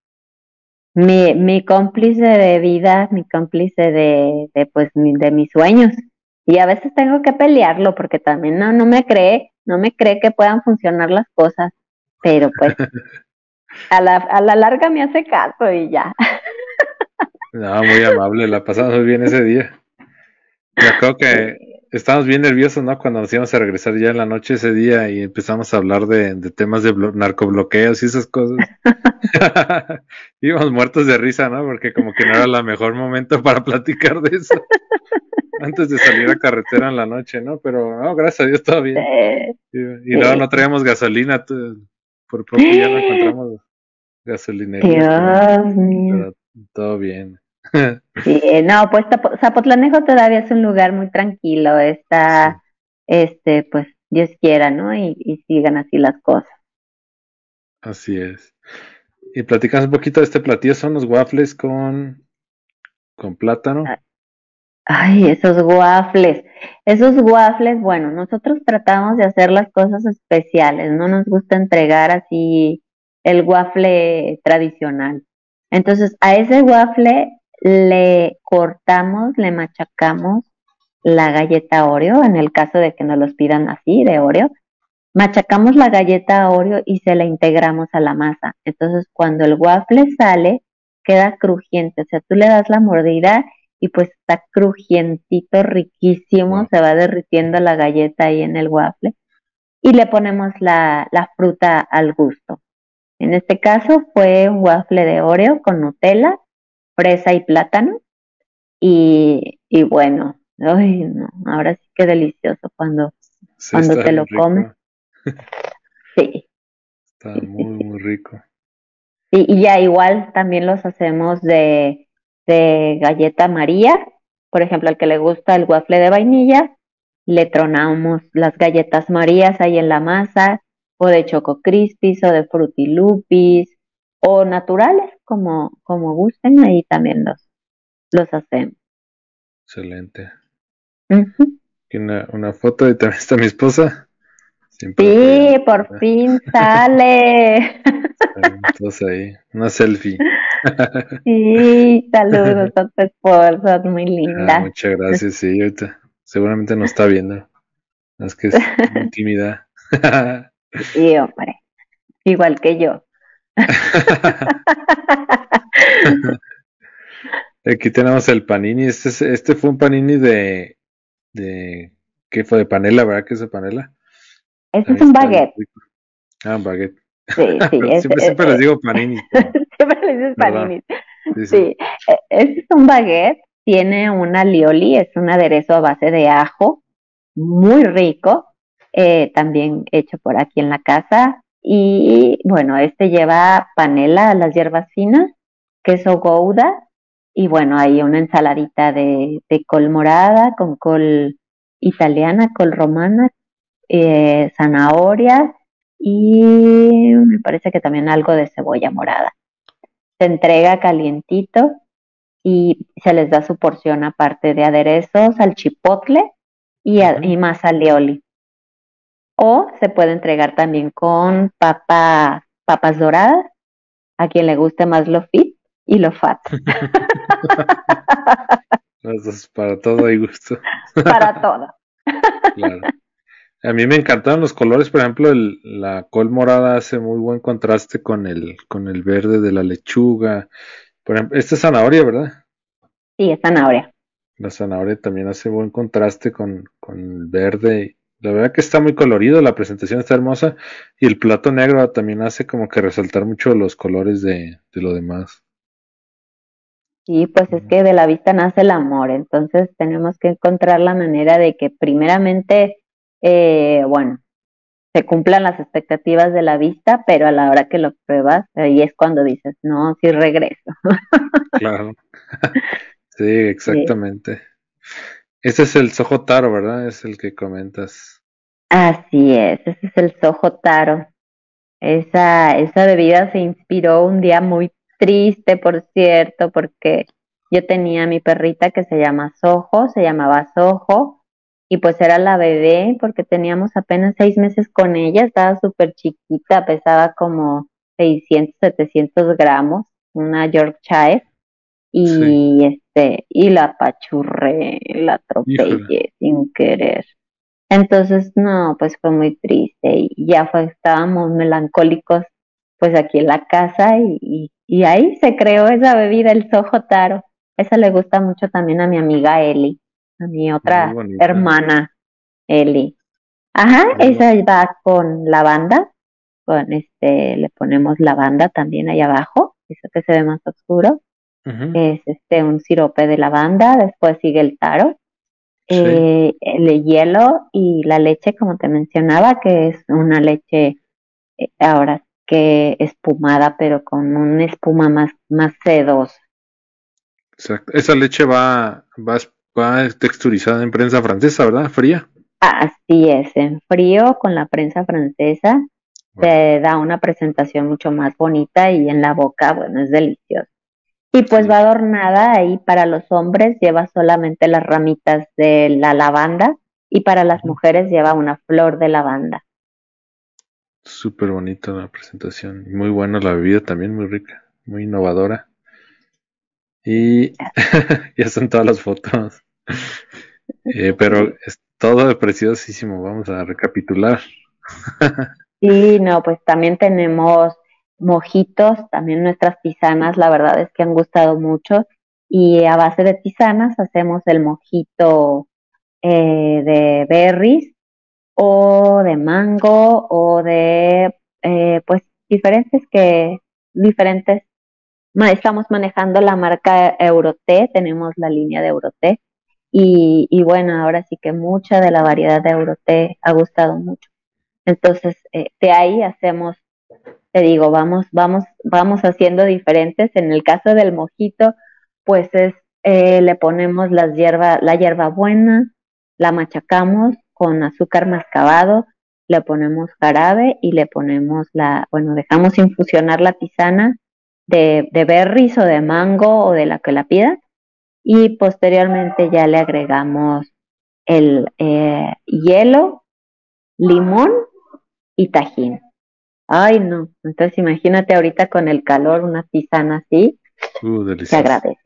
mi, mi cómplice de vida, mi cómplice de, de pues de mis sueños. Y a veces tengo que pelearlo porque también no, no me cree, no me cree que puedan funcionar las cosas pero pues a la, a la larga me hace caso y ya. No, muy amable, la pasamos muy bien ese día. Me acuerdo que estábamos bien nerviosos, ¿no? Cuando nos íbamos a regresar ya en la noche ese día y empezamos a hablar de, de temas de narcobloqueos y esas cosas. Íbamos muertos de risa, ¿no? Porque como que no era el mejor momento para platicar de eso. Antes de salir a carretera en la noche, ¿no? Pero, no, gracias a Dios, todo bien. y, luego no traíamos gasolina, por poco ya no encontramos gasolinera. Dios mío. todo bien. Sí, no, pues Zapotlanejo todavía es un lugar muy tranquilo, está, este, pues Dios quiera, ¿no? Y, y sigan así las cosas. Así es. Y platicamos un poquito de este platillo, son los waffles con, con plátano. Ay, esos waffles. Esos waffles, bueno, nosotros tratamos de hacer las cosas especiales, no nos gusta entregar así el waffle tradicional. Entonces, a ese waffle le cortamos, le machacamos la galleta Oreo, en el caso de que nos los pidan así, de Oreo, machacamos la galleta Oreo y se la integramos a la masa. Entonces, cuando el waffle sale, queda crujiente, o sea, tú le das la mordida y pues está crujientito, riquísimo, se va derritiendo la galleta ahí en el waffle y le ponemos la, la fruta al gusto. En este caso fue un waffle de Oreo con Nutella, fresa y plátano y, y bueno, ay no, ahora sí que delicioso cuando, cuando te lo comes. Sí. Está muy, muy rico. y ya igual también los hacemos de de galleta María, por ejemplo, al que le gusta el waffle de vainilla, le tronamos las galletas Marías ahí en la masa, o de Choco Crispis, o de Frutilupis, o naturales, como, como gusten, ahí también los, los hacemos. Excelente. una, una, foto y también está mi esposa. sí, por fin sale. Entonces ahí, una selfie. Sí, saludos a tu esposa, muy linda. Ah, muchas gracias, sí, ahorita seguramente nos está viendo. Es que es intimidad. Sí, hombre, igual que yo. Aquí tenemos el panini. Este, este fue un panini de, de. ¿Qué fue? De panela, ¿verdad? ¿Qué es de panela? Este es un baguette. Ah, un baguette. Sí, sí. siempre, les digo panini. siempre les dices panini. Sí, e, Este es un baguette, tiene una lioli, es un aderezo a base de ajo, muy rico, eh, también hecho por aquí en la casa. Y bueno, este lleva panela, las hierbas finas, queso gouda, y bueno, hay una ensaladita de, de col morada con col italiana, col romana, eh, zanahoria y me parece que también algo de cebolla morada. Se entrega calientito y se les da su porción aparte de aderezos al chipotle y, y más alioli. O se puede entregar también con papas, papas doradas, a quien le guste más lo fit y lo fat. para todo hay gusto. para todo. claro. A mí me encantaron los colores, por ejemplo, el, la col morada hace muy buen contraste con el, con el verde de la lechuga. Por ejemplo, esta es zanahoria, ¿verdad? Sí, es zanahoria. La zanahoria también hace buen contraste con, con el verde. La verdad que está muy colorido, la presentación está hermosa y el plato negro también hace como que resaltar mucho los colores de, de lo demás. Sí, pues es que de la vista nace el amor, entonces tenemos que encontrar la manera de que primeramente eh, bueno, se cumplan las expectativas de la vista, pero a la hora que lo pruebas, ahí es cuando dices, no, sí regreso. claro. sí, exactamente. Ese es el sojo taro, ¿verdad? Es el que comentas. Así es, ese es el sojo taro. Esa, esa bebida se inspiró un día muy triste, por cierto, porque yo tenía mi perrita que se llama Sojo, se llamaba Sojo, y pues era la bebé porque teníamos apenas seis meses con ella, estaba súper chiquita, pesaba como 600, 700 gramos, una Yorkshire, y este, y la apachurré, la atropellé sin querer. Entonces, no, pues fue muy triste y ya fue, estábamos melancólicos pues aquí en la casa y, y ahí se creó esa bebida, el sojo taro. Esa le gusta mucho también a mi amiga Eli a mi otra hermana, Eli. Ajá, esa va con lavanda, con este, le ponemos lavanda también ahí abajo, eso que se ve más oscuro, es este un sirope de lavanda, después sigue el taro, eh, el hielo y la leche, como te mencionaba, que es una leche eh, ahora que espumada, pero con una espuma más, más sedosa. Exacto. Esa leche va, va, va texturizada en prensa francesa, ¿verdad? Fría. Así es, en frío con la prensa francesa te da una presentación mucho más bonita y en la boca, bueno, es delicioso. Y pues va adornada ahí para los hombres, lleva solamente las ramitas de la lavanda y para las mujeres lleva una flor de lavanda. Súper bonita la presentación, muy buena la bebida también, muy rica, muy innovadora. Y ya están todas las fotos. Eh, pero es todo preciosísimo, vamos a recapitular. Sí, no, pues también tenemos mojitos, también nuestras tisanas, la verdad es que han gustado mucho. Y a base de tisanas hacemos el mojito eh, de berries o de mango o de, eh, pues, diferentes que, diferentes. Estamos manejando la marca Euroté, tenemos la línea de Euroté. Y, y bueno, ahora sí que mucha de la variedad de Euroté ha gustado mucho. Entonces, eh, de ahí hacemos, te digo, vamos, vamos, vamos haciendo diferentes. En el caso del mojito, pues es, eh, le ponemos las hierba, la hierba buena, la machacamos con azúcar mascabado, le ponemos jarabe y le ponemos la, bueno, dejamos infusionar la tisana de, de berries o de mango o de la que la pida y posteriormente ya le agregamos el eh, hielo, limón y tajín. Ay, no. Entonces imagínate ahorita con el calor una tisana así. Uh, se agradece.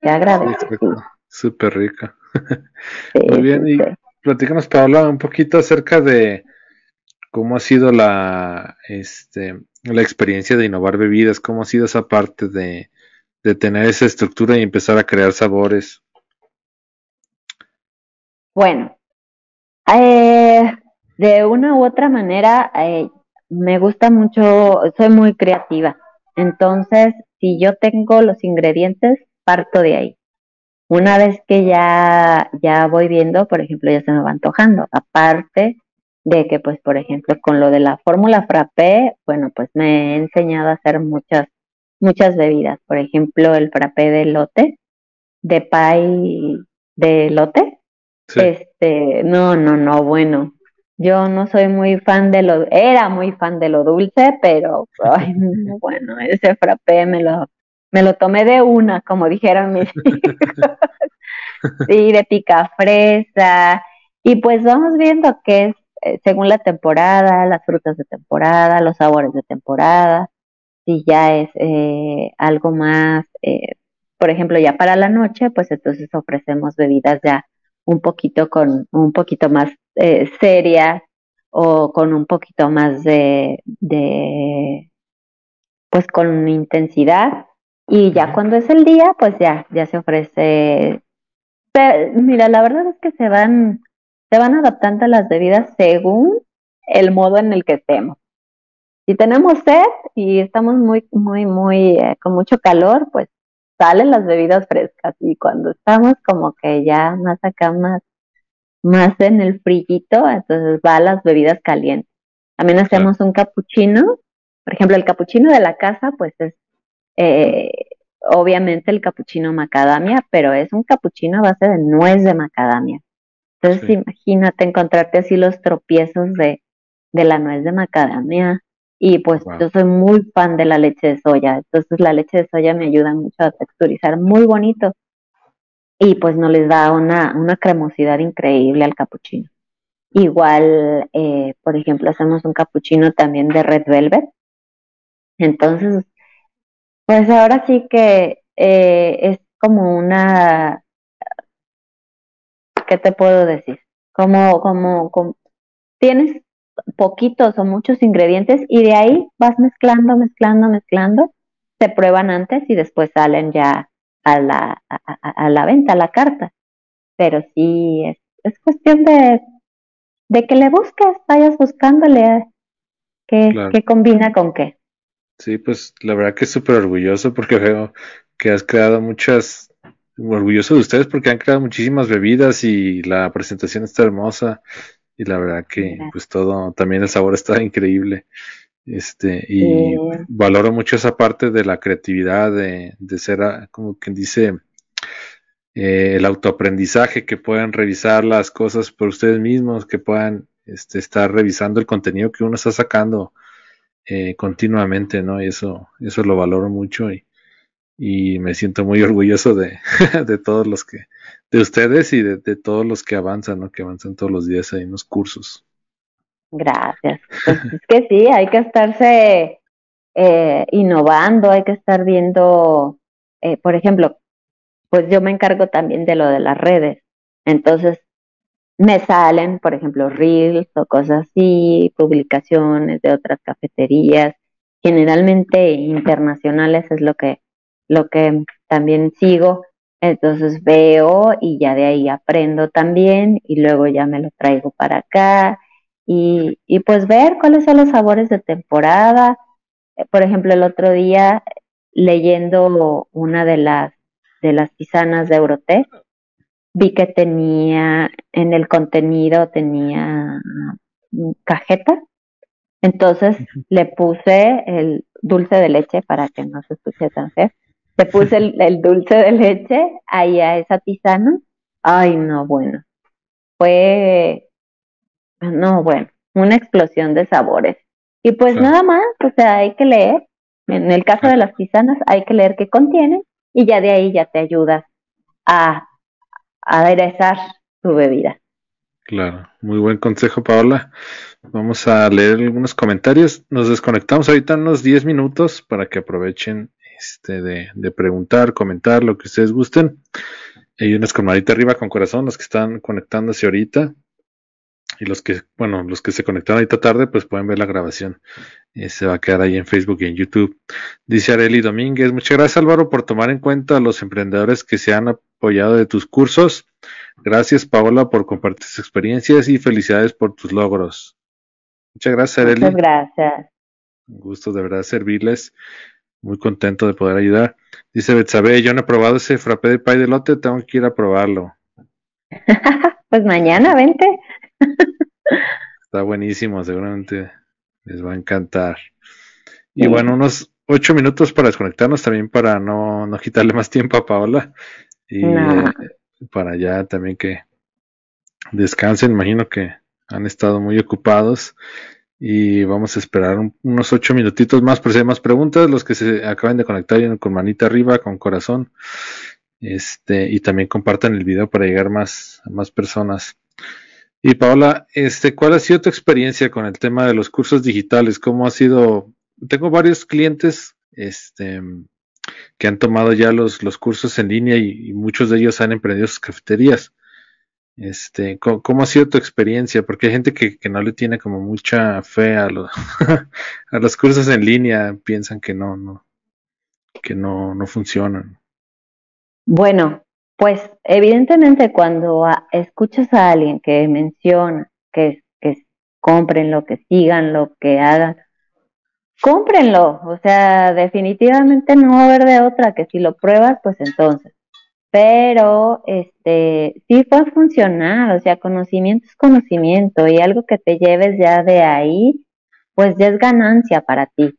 Se agradece. Súper rica. Muy bien. y platícanos, Paola, un poquito acerca de cómo ha sido la, este, la experiencia de innovar bebidas, cómo ha sido esa parte de, de tener esa estructura y empezar a crear sabores. Bueno, eh, de una u otra manera, eh, me gusta mucho, soy muy creativa. Entonces, si yo tengo los ingredientes, parto de ahí. Una vez que ya, ya voy viendo, por ejemplo, ya se me va antojando. Aparte de que, pues, por ejemplo, con lo de la fórmula frappé, bueno, pues me he enseñado a hacer muchas, muchas bebidas. Por ejemplo, el frappé de lote, de pie de lote. Este, no, no, no, bueno, yo no soy muy fan de lo, era muy fan de lo dulce, pero ay, bueno, ese frappé me lo, me lo tomé de una, como dijeron mis hijos. sí, de pica fresa. Y pues vamos viendo que es eh, según la temporada, las frutas de temporada, los sabores de temporada. Si ya es eh, algo más, eh, por ejemplo, ya para la noche, pues entonces ofrecemos bebidas ya un poquito con un poquito más eh, serias o con un poquito más de, de pues con intensidad. Y ya cuando es el día pues ya ya se ofrece mira la verdad es que se van se van adaptando a las bebidas según el modo en el que estemos. Si tenemos sed y estamos muy muy muy eh, con mucho calor pues salen las bebidas frescas. Y cuando estamos como que ya más acá, más, más en el frillito, entonces va a las bebidas calientes. También hacemos un capuchino, por ejemplo, el capuchino de la casa, pues es eh, obviamente el capuchino macadamia, pero es un capuchino a base de nuez de macadamia. Entonces imagínate encontrarte así los tropiezos de, de la nuez de macadamia, y pues yo soy muy fan de la leche de soya, entonces la leche de soya me ayuda mucho a texturizar muy bonito y pues no les da una, una cremosidad increíble al capuchino. Igual, eh, por ejemplo, hacemos un capuchino también de red velvet. Entonces, pues ahora sí que eh, es como una, ¿qué te puedo decir? Como, como, como tienes poquitos o muchos ingredientes y de ahí vas mezclando, mezclando, mezclando, se prueban antes y después salen ya a la, a, la venta, a la carta. Pero sí, es, es cuestión de, de que le busques, vayas buscándole qué, qué combina con qué. Sí, pues la verdad que es súper orgulloso porque veo que has creado muchas, orgulloso de ustedes porque han creado muchísimas bebidas y la presentación está hermosa y la verdad que pues todo, también el sabor está increíble. Este, y valoro mucho esa parte de la creatividad, de, de ser, ah, como quien dice, eh, el autoaprendizaje, que puedan revisar las cosas por ustedes mismos, que puedan este, estar revisando el contenido que uno está sacando eh, continuamente, ¿no? Y eso, eso lo valoro mucho y, y me siento muy orgulloso de, de todos los que, de ustedes y de, todos los que avanzan, ¿no? Que avanzan todos los días ahí en los cursos. Gracias. Pues es que sí, hay que estarse eh, innovando, hay que estar viendo, eh, por ejemplo, pues yo me encargo también de lo de las redes. Entonces, me salen, por ejemplo, reels o cosas así, publicaciones de otras cafeterías, generalmente internacionales es lo que, lo que también sigo. Entonces veo y ya de ahí aprendo también y luego ya me lo traigo para acá y, y pues ver cuáles son los sabores de temporada. Eh, por ejemplo, el otro día leyendo una de las de las tisanas de Euroté, vi que tenía en el contenido tenía cajeta. Entonces le puse el dulce de leche para que no se escuche tan feo. Le puse el, dulce de leche ahí a esa tisana. Ay, no, bueno. Fue, no, bueno, una explosión de sabores. Y pues nada más, o sea, hay que leer. En el caso de las tisanas, hay que leer qué contienen y ya de ahí ya te ayudas a, aderezar tu bebida. Claro, muy buen consejo, Paola. Vamos a leer algunos comentarios. Nos desconectamos ahorita unos 10 minutos para que aprovechen este de, de preguntar, comentar lo que ustedes gusten. Hay unas con manita arriba con corazón, los que están conectándose ahorita. Y los que, bueno, los que se conectaron ahorita tarde, pues pueden ver la grabación. Eh, se va a quedar ahí en Facebook y en YouTube. Dice Areli Domínguez, muchas gracias Álvaro por tomar en cuenta a los emprendedores que se han apoyado de tus cursos. Gracias Paola por compartir tus experiencias y felicidades por tus logros. Muchas gracias Areli. Muchas gracias. Un gusto de verdad servirles. Muy contento de poder ayudar. Dice Betsabe, yo no he probado ese frappé de pay de lote, tengo que ir a probarlo. pues mañana, vente. Está buenísimo, seguramente les va a encantar. Y bueno, unos ocho minutos para desconectarnos también para no, no quitarle más tiempo a Paola y para ya también que descansen. Imagino que han estado muy ocupados y vamos a esperar unos ocho minutitos más por si hay más preguntas. Los que se acaban de conectar con manita arriba, con corazón, este y también compartan el video para llegar más a más personas. Y Paola, este, ¿cuál ha sido tu experiencia con el tema de los cursos digitales? ¿Cómo ha sido? Tengo varios clientes, este, que han tomado ya los, cursos en línea y, muchos de ellos han emprendido sus cafeterías. Este, ¿cómo, ha sido tu experiencia? Porque hay gente que, no le tiene como mucha fe a a los cursos en línea, piensan que no, no, que no, no funcionan. Bueno, pues evidentemente cuando escuchas a alguien que menciona que, que compren lo, que sigan lo, que hagan, cómprenlo. O sea, definitivamente no va a haber de otra que si lo pruebas, pues entonces. Pero, este, sí a funcionar. O sea, conocimiento es conocimiento y algo que te lleves ya de ahí, pues ya es ganancia para ti.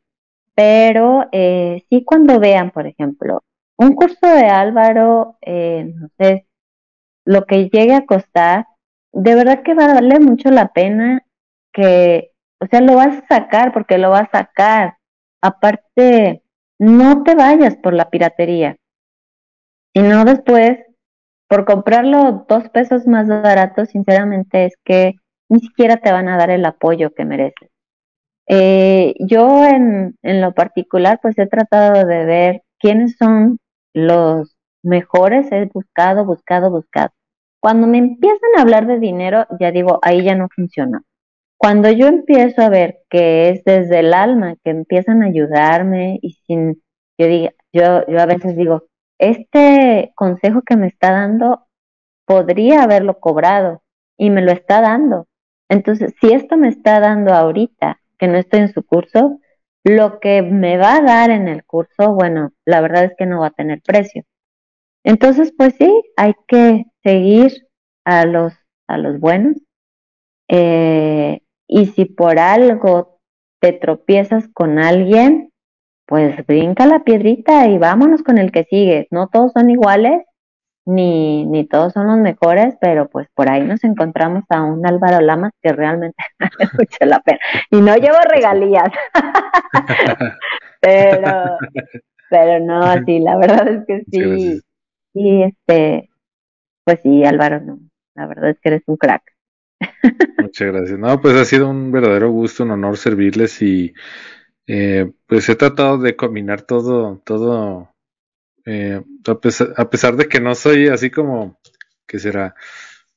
Pero eh, sí cuando vean, por ejemplo, un curso de Álvaro, eh, no sé, lo que llegue a costar, de verdad que va a darle mucho la pena que, o sea, lo vas a sacar porque lo vas a sacar. Aparte, no te vayas por la piratería, sino después, por comprarlo dos pesos más barato, sinceramente es que ni siquiera te van a dar el apoyo que mereces. Eh, yo en, en lo particular, pues he tratado de ver quiénes son los mejores he buscado, buscado, buscado. Cuando me empiezan a hablar de dinero, ya digo, ahí ya no funciona. Cuando yo empiezo a ver que es desde el alma, que empiezan a ayudarme y sin, yo diga, yo, yo a veces digo, este consejo que me está dando podría haberlo cobrado y me lo está dando. Entonces, si esto me está dando ahorita, que no estoy en su curso, lo que me va a dar en el curso, bueno, la verdad es que no va a tener precio. Entonces, pues sí, hay que seguir a los, a los buenos. Eh, y si por algo te tropiezas con alguien, pues brinca la piedrita y vámonos con el que sigue. No todos son iguales, ni, ni todos son los mejores, pero pues por ahí nos encontramos a un Álvaro Lamas que realmente vale mucho la pena. Y no llevo regalías, pero, pero no, sí, la verdad es que sí, sí, este, pues sí, Álvaro, no, la verdad es que eres un crack. Muchas gracias. No, pues ha sido un verdadero gusto, un honor servirles y eh, pues he tratado de combinar todo, todo, eh, a, pesar, de que no soy así como, que será?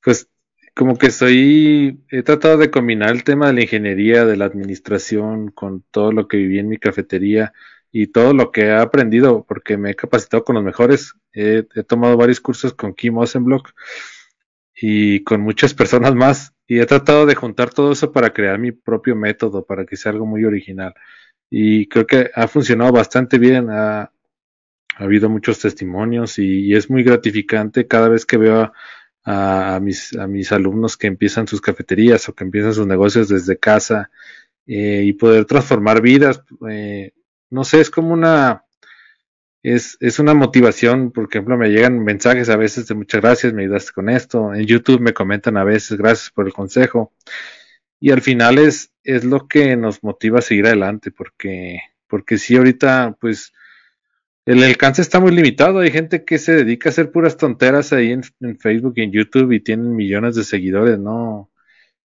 Pues como que soy, he tratado de combinar el tema de la ingeniería, de la administración, con todo lo que viví en mi cafetería y todo lo que he aprendido, porque me he capacitado con los mejores. He, tomado varios cursos con Kim Osenblock y con muchas personas más y he tratado de juntar todo eso para crear mi propio método, para que sea algo muy original. Y creo que ha funcionado bastante bien, habido muchos testimonios y, es muy gratificante cada vez que veo a, mis, a mis alumnos que empiezan sus cafeterías o que empiezan sus negocios desde casa eh, y poder transformar vidas. Eh, no sé, es como una, es, es una motivación, por ejemplo, me llegan mensajes a veces de muchas gracias, me ayudaste con esto, en YouTube me comentan a veces gracias por el consejo y al final es, es lo que nos motiva a seguir adelante porque, porque si ahorita pues el alcance está muy limitado, hay gente que se dedica a hacer puras tonteras ahí en, en Facebook y en YouTube y tienen millones de seguidores, ¿no?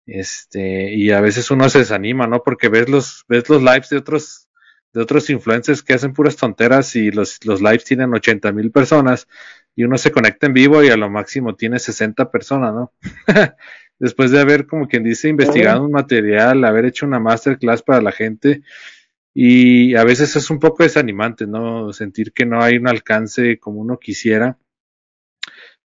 Este, y a veces uno se desanima, ¿no? Porque ves los, ves los lives de otros de otros influencers que hacen puras tonteras y los, los lives tienen 80 mil personas y uno se conecta en vivo y a lo máximo tiene 60 personas, ¿no? Después de haber, como quien dice, investigado un material, haber hecho una masterclass para la gente y a veces es un poco desanimante, ¿no? Sentir que no hay un alcance como uno quisiera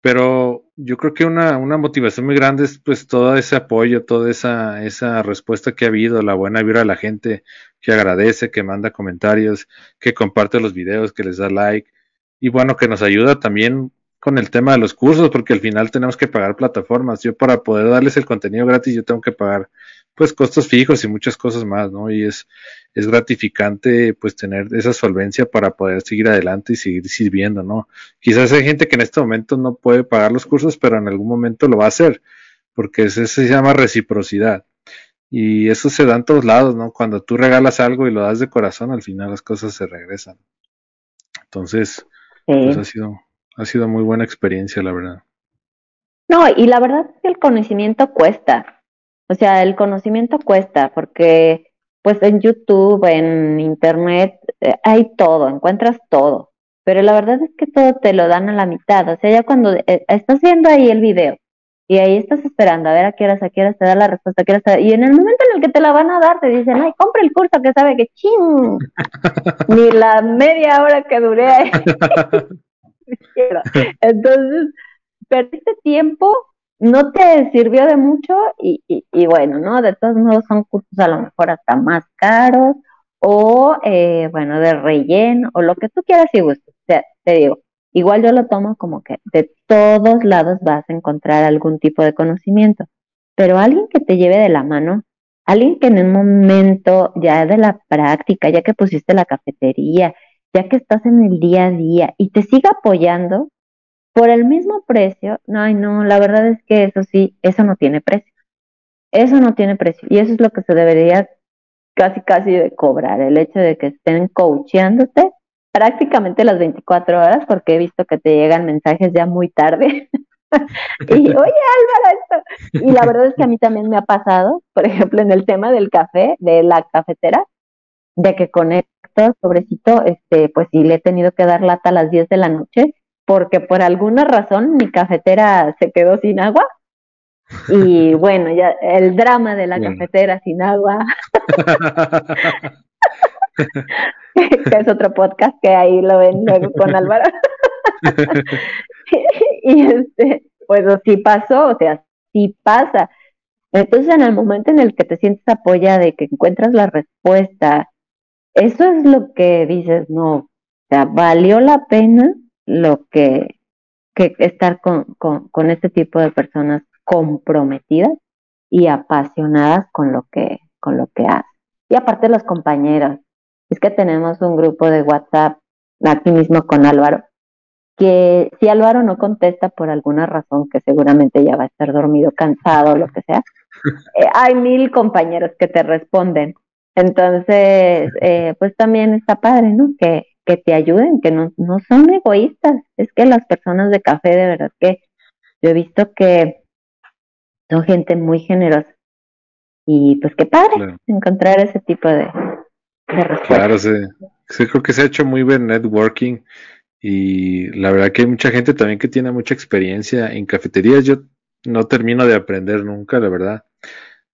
pero yo creo que una, una motivación muy grande es pues todo ese apoyo, toda esa, esa respuesta que ha habido, la buena vibra de la gente que agradece, que manda comentarios, que comparte los videos, que les da like y bueno, que nos ayuda también con el tema de los cursos, porque al final tenemos que pagar plataformas. Yo para poder darles el contenido gratis, yo tengo que pagar pues costos fijos y muchas cosas más, ¿no? Y es, es gratificante pues tener esa solvencia para poder seguir adelante y seguir sirviendo, ¿no? Quizás hay gente que en este momento no puede pagar los cursos, pero en algún momento lo va a hacer, porque eso se llama reciprocidad. Y eso se da en todos lados, ¿no? Cuando tú regalas algo y lo das de corazón, al final las cosas se regresan. Entonces, pues ha sido, ha sido muy buena experiencia, la verdad. No, y la verdad es que el conocimiento cuesta. O sea, el conocimiento cuesta porque pues en YouTube, en Internet, eh, hay todo, encuentras todo. Pero la verdad es que todo te lo dan a la mitad. O sea, ya cuando eh, estás viendo ahí el video y ahí estás esperando a ver a qué horas, a qué horas te da la respuesta, a qué horas Y en el momento en el que te la van a dar, te dicen, ay, compra el curso que sabe que ching. Ni la media hora que duré ahí. Entonces, perdiste tiempo no te sirvió de mucho y, y, bueno, ¿no? De todos modos son cursos a lo mejor hasta más caros o, eh, bueno, de relleno o lo que tú quieras y gustes. O sea, te digo, igual yo lo tomo como que de todos lados vas a encontrar algún tipo de conocimiento, pero alguien que te lleve de la mano, alguien que en un momento ya de la práctica, ya que pusiste la cafetería, ya que estás en el día a día y te siga apoyando, por el mismo precio, no, no, la verdad es que eso sí, eso no tiene precio. Eso no tiene precio. Y eso es lo que se debería casi, casi de cobrar, el hecho de que estén coacheándote prácticamente las 24 horas, porque he visto que te llegan mensajes ya muy tarde. y, oye, Álvaro, esto. Y la verdad es que a mí también me ha pasado, por ejemplo, en el tema del café, de la cafetera, de que conecto, pobrecito, este, pues sí, le he tenido que dar lata a las 10 de la noche porque por alguna razón mi cafetera se quedó sin agua. Y bueno, ya el drama de la cafetera sin agua. que es otro podcast que ahí lo ven luego con Álvaro. y este, pues sí pasó, o sea, sí pasa. Entonces, en el momento en el que te sientes apoyada de que encuentras la respuesta, eso es lo que dices, no, o sea, valió la pena lo que, que estar con, con, con este tipo de personas comprometidas y apasionadas con lo que, con lo que hacen. Y aparte los compañeros, es que tenemos un grupo de WhatsApp aquí mismo con Álvaro, que si Álvaro no contesta por alguna razón, que seguramente ya va a estar dormido, cansado, o lo que sea, eh, hay mil compañeros que te responden. Entonces, eh, pues también está padre, ¿no? Que, que te ayuden, que no, no son egoístas. Es que las personas de café, de verdad que yo he visto que son gente muy generosa. Y pues qué padre encontrar ese tipo de, de Claro, sí. sí. creo que se ha hecho muy buen networking y la verdad que hay mucha gente también que tiene mucha experiencia en cafeterías. Yo no termino de aprender nunca, la verdad.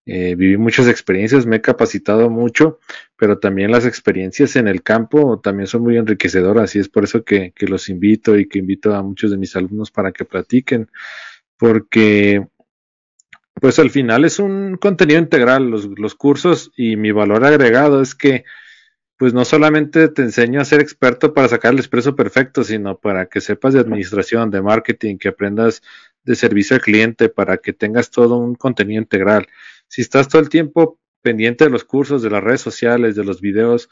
Eh, viví muchas experiencias, me he capacitado mucho, pero también las experiencias en el campo también son muy enriquecedoras y es por eso que, que los invito y que invito a muchos de mis alumnos para que platiquen, porque pues al final es un contenido integral, los, los cursos y mi valor agregado es que pues no solamente te enseño a ser experto para sacar el expreso perfecto, sino para que sepas de administración, de marketing, que aprendas de servicio al cliente, para que tengas todo un contenido integral. Si estás todo el tiempo pendiente de los cursos, de las redes sociales, de los videos,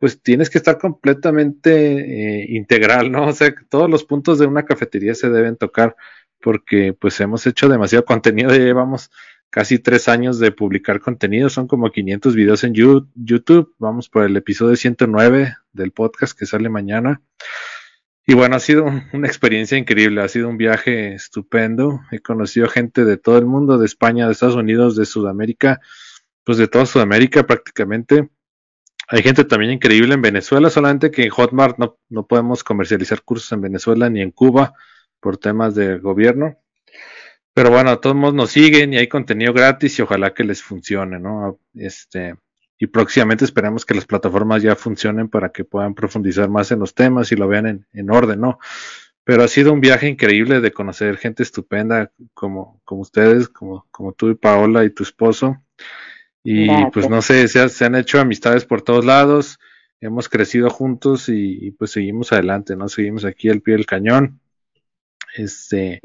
pues tienes que estar completamente eh, integral, ¿no? O sea, todos los puntos de una cafetería se deben tocar porque pues hemos hecho demasiado contenido, ya llevamos casi tres años de publicar contenido, son como 500 videos en YouTube, vamos por el episodio 109 del podcast que sale mañana. Y bueno, ha sido una experiencia increíble, ha sido un viaje estupendo, he conocido gente de todo el mundo, de España, de Estados Unidos, de Sudamérica, pues de toda Sudamérica prácticamente. Hay gente también increíble en Venezuela, solamente que en Hotmart no, no podemos comercializar cursos en Venezuela ni en Cuba por temas de gobierno. Pero bueno, a todos nos siguen y hay contenido gratis y ojalá que les funcione, ¿no? Este, y próximamente esperemos que las plataformas ya funcionen para que puedan profundizar más en los temas y lo vean en, en orden, ¿no? Pero ha sido un viaje increíble de conocer gente estupenda como, como ustedes, como, como tú y Paola y tu esposo. Y pues no sé, se, se, han hecho amistades por todos lados, hemos crecido juntos y, y, pues seguimos adelante, ¿no? Seguimos aquí al pie del cañón. Este,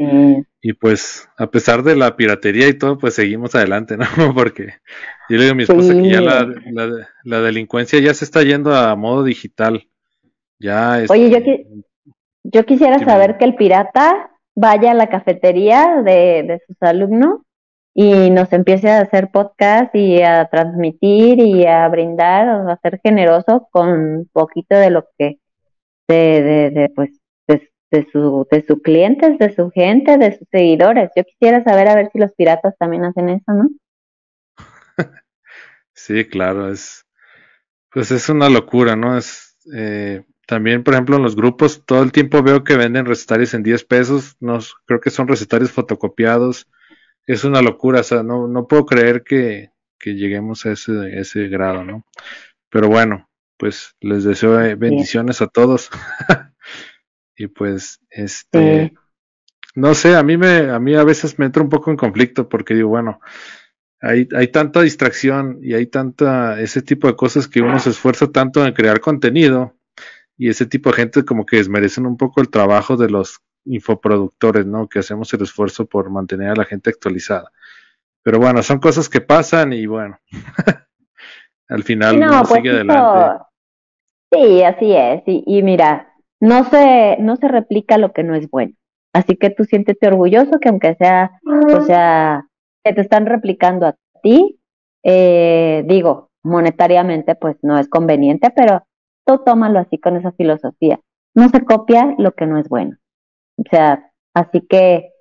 y pues, a pesar de la piratería y todo, pues seguimos adelante, ¿no? Porque yo le digo a mi esposa que ya la, la, delincuencia ya se está yendo a modo digital. Ya Oye, yo, este, yo quisiera saber que el pirata vaya a la cafetería de, de sus alumnos y nos empiece a hacer podcast y a transmitir y a brindar, o a ser generoso con poquito de lo que, de, de, de pues, de su, de sus clientes, de su gente, de sus seguidores. Yo quisiera saber a ver si los piratas también hacen eso, ¿no? sí, claro, es, pues es una locura, ¿no? Es, eh, también, por ejemplo, en los grupos, todo el tiempo veo que venden recetarios en 10 pesos, no, creo que son recetarios fotocopiados, es una locura, o sea, no, no puedo creer que, que lleguemos a ese, ese grado, ¿no? Pero bueno, pues les deseo eh, bendiciones a todos. y pues este no sé a mí me a mí a veces me entra un poco en conflicto porque digo bueno hay, hay tanta distracción y hay tanta ese tipo de cosas que uno se esfuerza tanto en crear contenido y ese tipo de gente como que desmerecen un poco el trabajo de los infoproductores, ¿no? Que hacemos el esfuerzo por mantener a la gente actualizada. Pero bueno, son cosas que pasan y bueno, al final uno pues sigue adelante. Sí, así es. Y, y mira, no se, no se replica lo que no es bueno. Así que tú siéntete orgulloso que aunque sea, o sea, que te están replicando a ti, eh, digo, monetariamente pues no es conveniente, pero tú tómalo así con esa filosofía. No se copia lo que no es bueno. O sea, así que,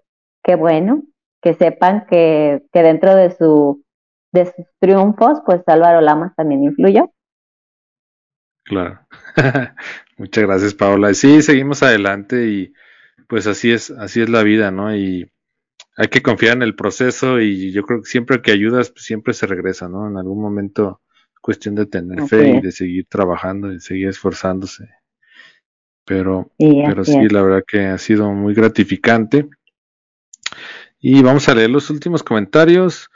qué bueno, que sepan que, que dentro de su, de sus triunfos, pues Álvaro Lamas también influyó. Claro. Muchas gracias, Paola. Sí, seguimos adelante y pues así es, así es la vida, ¿no? Y hay que confiar en el proceso y yo creo que siempre que ayudas, pues siempre se regresa, ¿no? En algún momento cuestión de tener fe y de seguir trabajando y seguir esforzándose. Pero, pero sí, la verdad que ha sido muy gratificante. Y vamos a leer los últimos comentarios.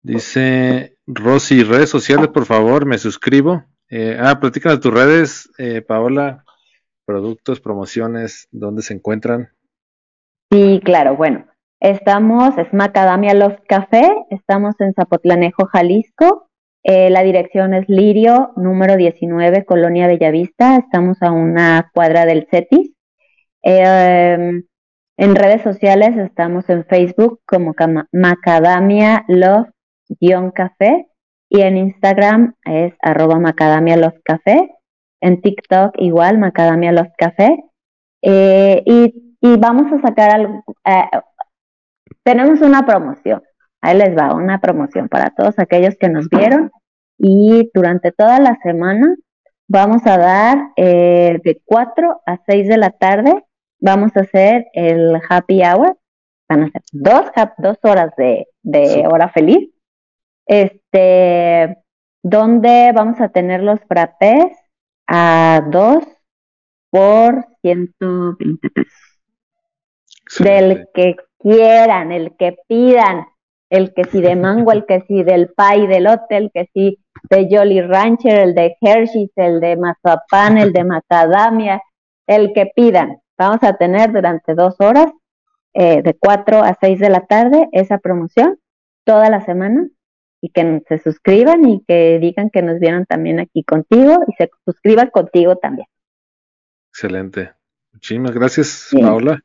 Dice Rosy, redes sociales, por favor, me suscribo. Eh, ah, platícanos tus redes, eh, Paola, productos, promociones, ¿dónde se encuentran? Sí, claro, bueno, estamos, es Macadamia Los Café, estamos en Zapotlanejo, Jalisco, eh, la dirección es Lirio, número 19, Colonia Bellavista, estamos a una cuadra del CETIS. Eh, en redes sociales estamos en Facebook como Macadamia Love-Café y en Instagram es arroba Macadamia Love Café. En TikTok igual Macadamia Love Café. Eh, y, y, vamos a sacar algo. Eh, tenemos una promoción. Ahí les va, una promoción para todos aquellos que nos vieron. Y durante toda la semana vamos a dar eh, de 4 a 6 de la tarde vamos a hacer el happy hour. Van a ser dos, dos horas de, de hora feliz. Este, donde vamos a tener los frappés a dos por 120 pesos. Del que quieran, el que pidan, el que sí de mango, el que sí del pie del hotel, el que sí de Jolly Rancher, el de Hershey's, el de mazapán, el de macadamia, el que pidan. Vamos a tener durante dos horas, eh, de 4 a 6 de la tarde, esa promoción toda la semana y que se suscriban y que digan que nos vieron también aquí contigo y se suscriban contigo también. Excelente. Muchísimas gracias, Paola.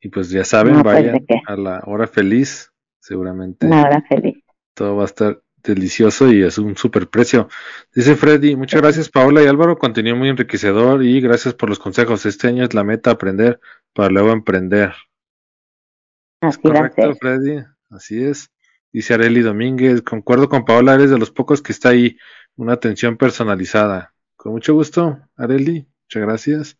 Y pues ya saben, pues, vayan a la hora feliz, seguramente. La hora feliz. Todo va a estar delicioso y es un super precio. Dice Freddy, muchas gracias Paola y Álvaro, contenido muy enriquecedor y gracias por los consejos. Este año es la meta aprender para luego emprender. Así correcto, Freddy, así es. Dice Areli Domínguez, concuerdo con Paola, eres de los pocos que está ahí, una atención personalizada. Con mucho gusto, Areli, muchas gracias.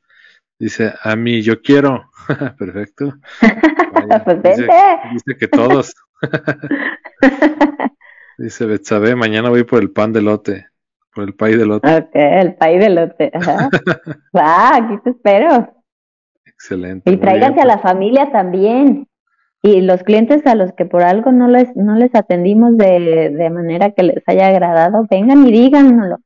Dice, a mí yo quiero. Perfecto. pues dice, dice que todos. Dice Betsabe, mañana voy por el pan de lote, por el pay de lote. Ok, el pay de lote. Va, aquí te espero. Excelente. Y tráiganse a la pues. familia también. Y los clientes a los que por algo no les, no les atendimos de, de manera que les haya agradado, vengan y díganoslo.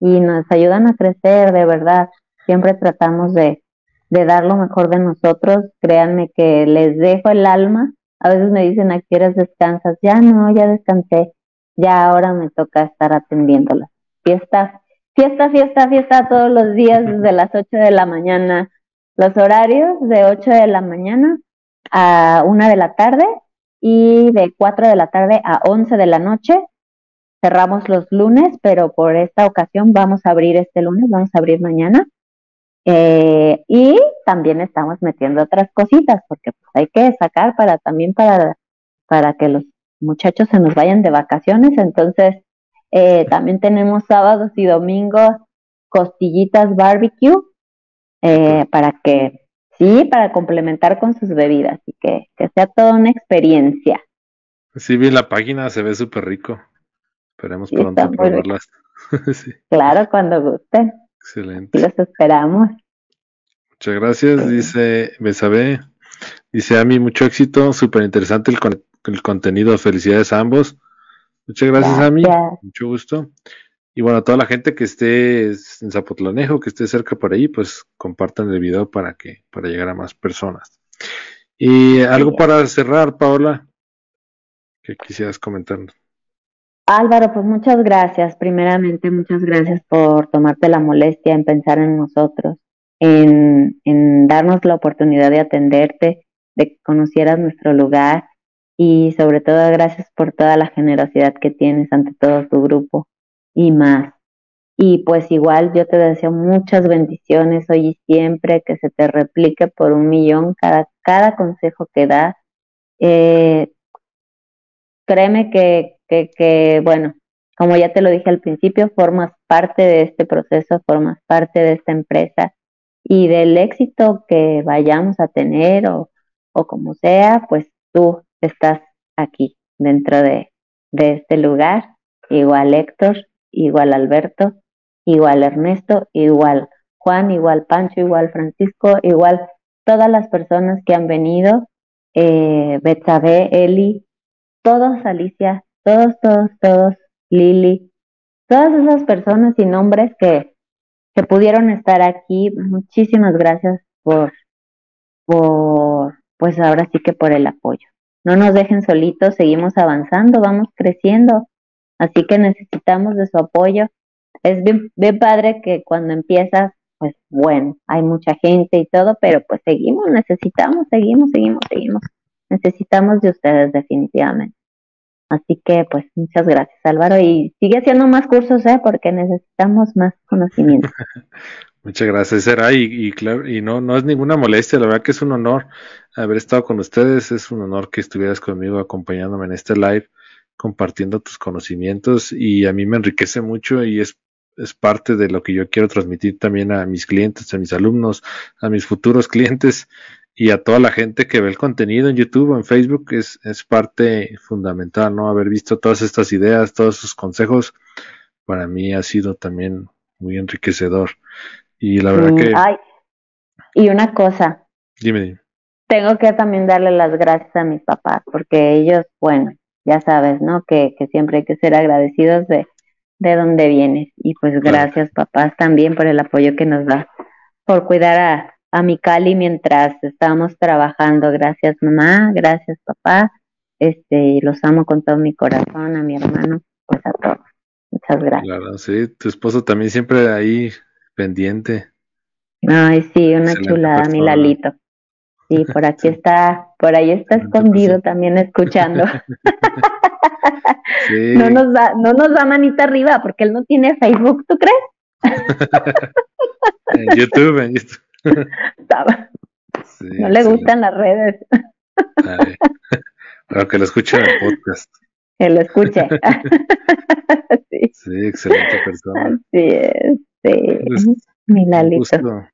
Y nos ayudan a crecer, de verdad. Siempre tratamos de, de dar lo mejor de nosotros. Créanme que les dejo el alma. A veces me dicen, ¿a qué descansas? Ya no, ya descansé ya ahora me toca estar atendiéndolas. Fiesta, fiesta, fiesta, fiesta todos los días desde las 8 de la mañana. Los horarios de 8 de la mañana a 1 de la tarde y de 4 de la tarde a 11 de la noche. Cerramos los lunes, pero por esta ocasión vamos a abrir este lunes, vamos a abrir mañana. Eh, y también estamos metiendo otras cositas porque pues hay que sacar para también para para que los muchachos se nos vayan de vacaciones, entonces eh, también tenemos sábados y domingos costillitas barbecue eh, para que, sí, para complementar con sus bebidas y que, que sea toda una experiencia. Sí, vi la página, se ve súper rico. Esperemos pronto probarlas. Claro, cuando gusten. Excelente. Los esperamos. Muchas gracias, dice Besabe. Dice a mí mucho éxito, súper interesante el, el contenido. Felicidades a ambos. Muchas gracias, a mí. Mucho gusto. Y bueno, a toda la gente que esté en Zapotlanejo, que esté cerca por ahí, pues compartan el video para que para llegar a más personas. Y algo para cerrar, Paola, que quisieras comentarnos. Álvaro, pues muchas gracias. Primeramente, muchas gracias por tomarte la molestia en pensar en nosotros, en, en darnos la oportunidad de atenderte, de que conocieras nuestro lugar y sobre todo gracias por toda la generosidad que tienes ante todo tu grupo y más. Y pues igual yo te deseo muchas bendiciones hoy y siempre, que se te replique por un millón cada, cada consejo que das. Eh, créeme que, que, bueno, como ya te lo dije al principio, formas parte de este proceso, formas parte de esta empresa y del éxito que vayamos a tener o, o como sea, pues tú estás aquí dentro de, de este lugar, igual Héctor, igual Alberto, igual Ernesto, igual Juan, igual Pancho, igual Francisco, igual todas las personas que han venido, eh, Betsabe, Eli, todos Alicia, todos, todos, todos, Lili, todas esas personas y nombres que, que pudieron estar aquí, muchísimas gracias por, por, pues ahora sí que por el apoyo. No nos dejen solitos, seguimos avanzando, vamos creciendo. Así que necesitamos de su apoyo. Es bien, padre que cuando empiezas pues bueno, hay mucha gente y todo, pero pues seguimos, necesitamos, seguimos, seguimos, seguimos. Necesitamos de ustedes definitivamente. Así que pues muchas gracias Álvaro y sigue haciendo más cursos, ¿eh? Porque necesitamos más conocimiento. Muchas gracias, Era, y, claro, y no, no es ninguna molestia, la verdad que es un honor haber estado con ustedes, es un honor que estuvieras conmigo acompañándome en este live, compartiendo tus conocimientos y a mí me enriquece mucho y es, es parte de lo que yo quiero transmitir también a mis clientes, a mis alumnos, a mis futuros clientes y a toda la gente que ve el contenido en YouTube o en Facebook es, es parte fundamental, ¿no? Haber visto todas estas ideas, todos sus consejos, para mí ha sido también muy enriquecedor. Y la verdad que... Ay, y una cosa. Dime, Tengo que también darle las gracias a mis papás, porque ellos, bueno, ya sabes, ¿no? Que, que siempre hay que ser agradecidos de, de dónde vienes. Y pues gracias, papás, también por el apoyo que nos da, por cuidar a, a mi Cali mientras estábamos trabajando. Gracias, mamá, gracias, papá. Este, los amo con todo mi corazón, a mi hermano, pues a todos. Muchas gracias. Claro, sí, tu esposo también siempre ahí pendiente. Ay, sí, una chulada, mi Lalito. Sí, por aquí está, por ahí está escondido también escuchando. No nos da, no nos da manita arriba porque él no tiene Facebook, ¿tú crees? en YouTube, en YouTube. no le gustan las redes. Pero que lo escuche en el podcast. Que lo escuche. sí. sí, excelente persona. Así es. Pues, un gusto,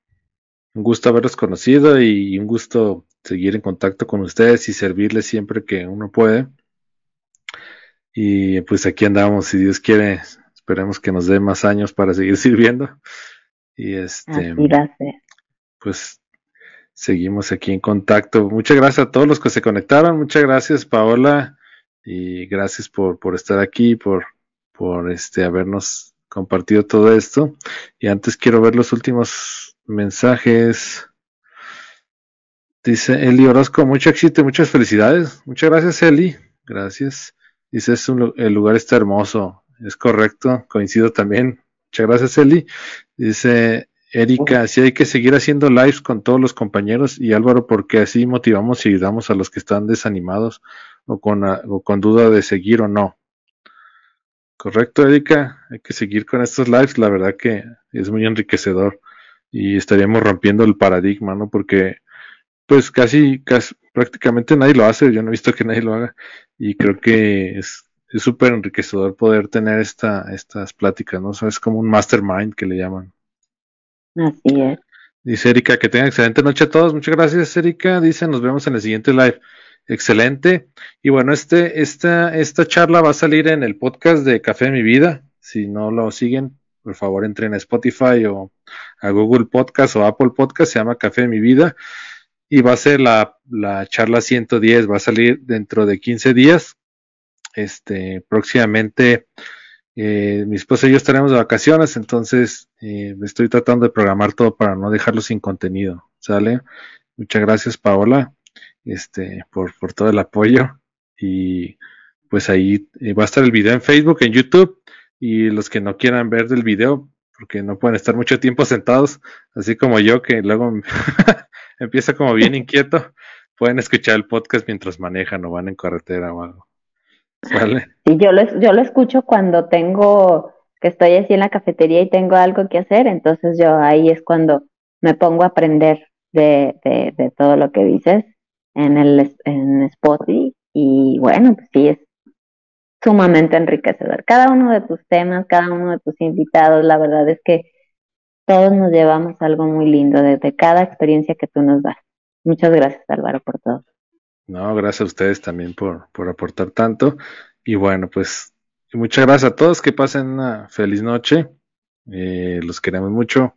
un gusto haberlos conocido y un gusto seguir en contacto con ustedes y servirles siempre que uno puede. Y pues aquí andamos, si Dios quiere, esperemos que nos dé más años para seguir sirviendo. Y este, pues seguimos aquí en contacto. Muchas gracias a todos los que se conectaron. Muchas gracias, Paola. Y gracias por, por estar aquí, por, por este, habernos compartido todo esto. Y antes quiero ver los últimos mensajes. Dice Eli Orozco, mucho éxito y muchas felicidades. Muchas gracias, Eli. Gracias. Dice, es el lugar está hermoso. Es correcto, coincido también. Muchas gracias, Eli. Dice Erika, si hay que seguir haciendo lives con todos los compañeros y Álvaro, porque así motivamos y ayudamos a los que están desanimados o con, o con duda de seguir o no. Correcto, Erika. Hay que seguir con estos lives. La verdad que es muy enriquecedor y estaríamos rompiendo el paradigma, ¿no? Porque pues casi, casi prácticamente nadie lo hace. Yo no he visto que nadie lo haga y creo que es súper enriquecedor poder tener esta, estas pláticas, ¿no? es como un mastermind que le llaman. Así es. Dice Erika, que tengan excelente noche a todos. Muchas gracias, Erika. Dice, nos vemos en el siguiente live. Excelente. Y bueno, este, esta, esta charla va a salir en el podcast de Café de mi Vida. Si no lo siguen, por favor entren a Spotify o a Google Podcast o Apple Podcast. Se llama Café de mi Vida. Y va a ser la, la charla 110. Va a salir dentro de 15 días. Este, próximamente, eh, mi esposa y yo estaremos de vacaciones. Entonces, eh, estoy tratando de programar todo para no dejarlo sin contenido. ¿Sale? Muchas gracias, Paola este, por, por todo el apoyo. Y pues ahí eh, va a estar el video en Facebook, en YouTube. Y los que no quieran ver del video, porque no pueden estar mucho tiempo sentados, así como yo, que luego empieza como bien inquieto, pueden escuchar el podcast mientras manejan o van en carretera o algo. ¿Vale? yo lo, yo lo escucho cuando tengo, que estoy así en la cafetería y tengo algo que hacer, entonces yo ahí es cuando me pongo a aprender de, de, de todo lo que dices en el en Spotify y bueno, pues sí es sumamente enriquecedor. Cada uno de tus temas, cada uno de tus invitados, la verdad es que todos nos llevamos algo muy lindo de, cada experiencia que tú nos das. Muchas gracias, Álvaro, por todo. No, gracias a ustedes también por, por aportar tanto. Y bueno, pues muchas gracias a todos. Que pasen una feliz noche. Eh, los queremos mucho.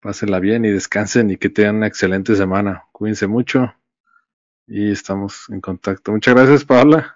Pásenla bien y descansen y que tengan una excelente semana. Cuídense mucho y estamos en contacto. Muchas gracias, Paula.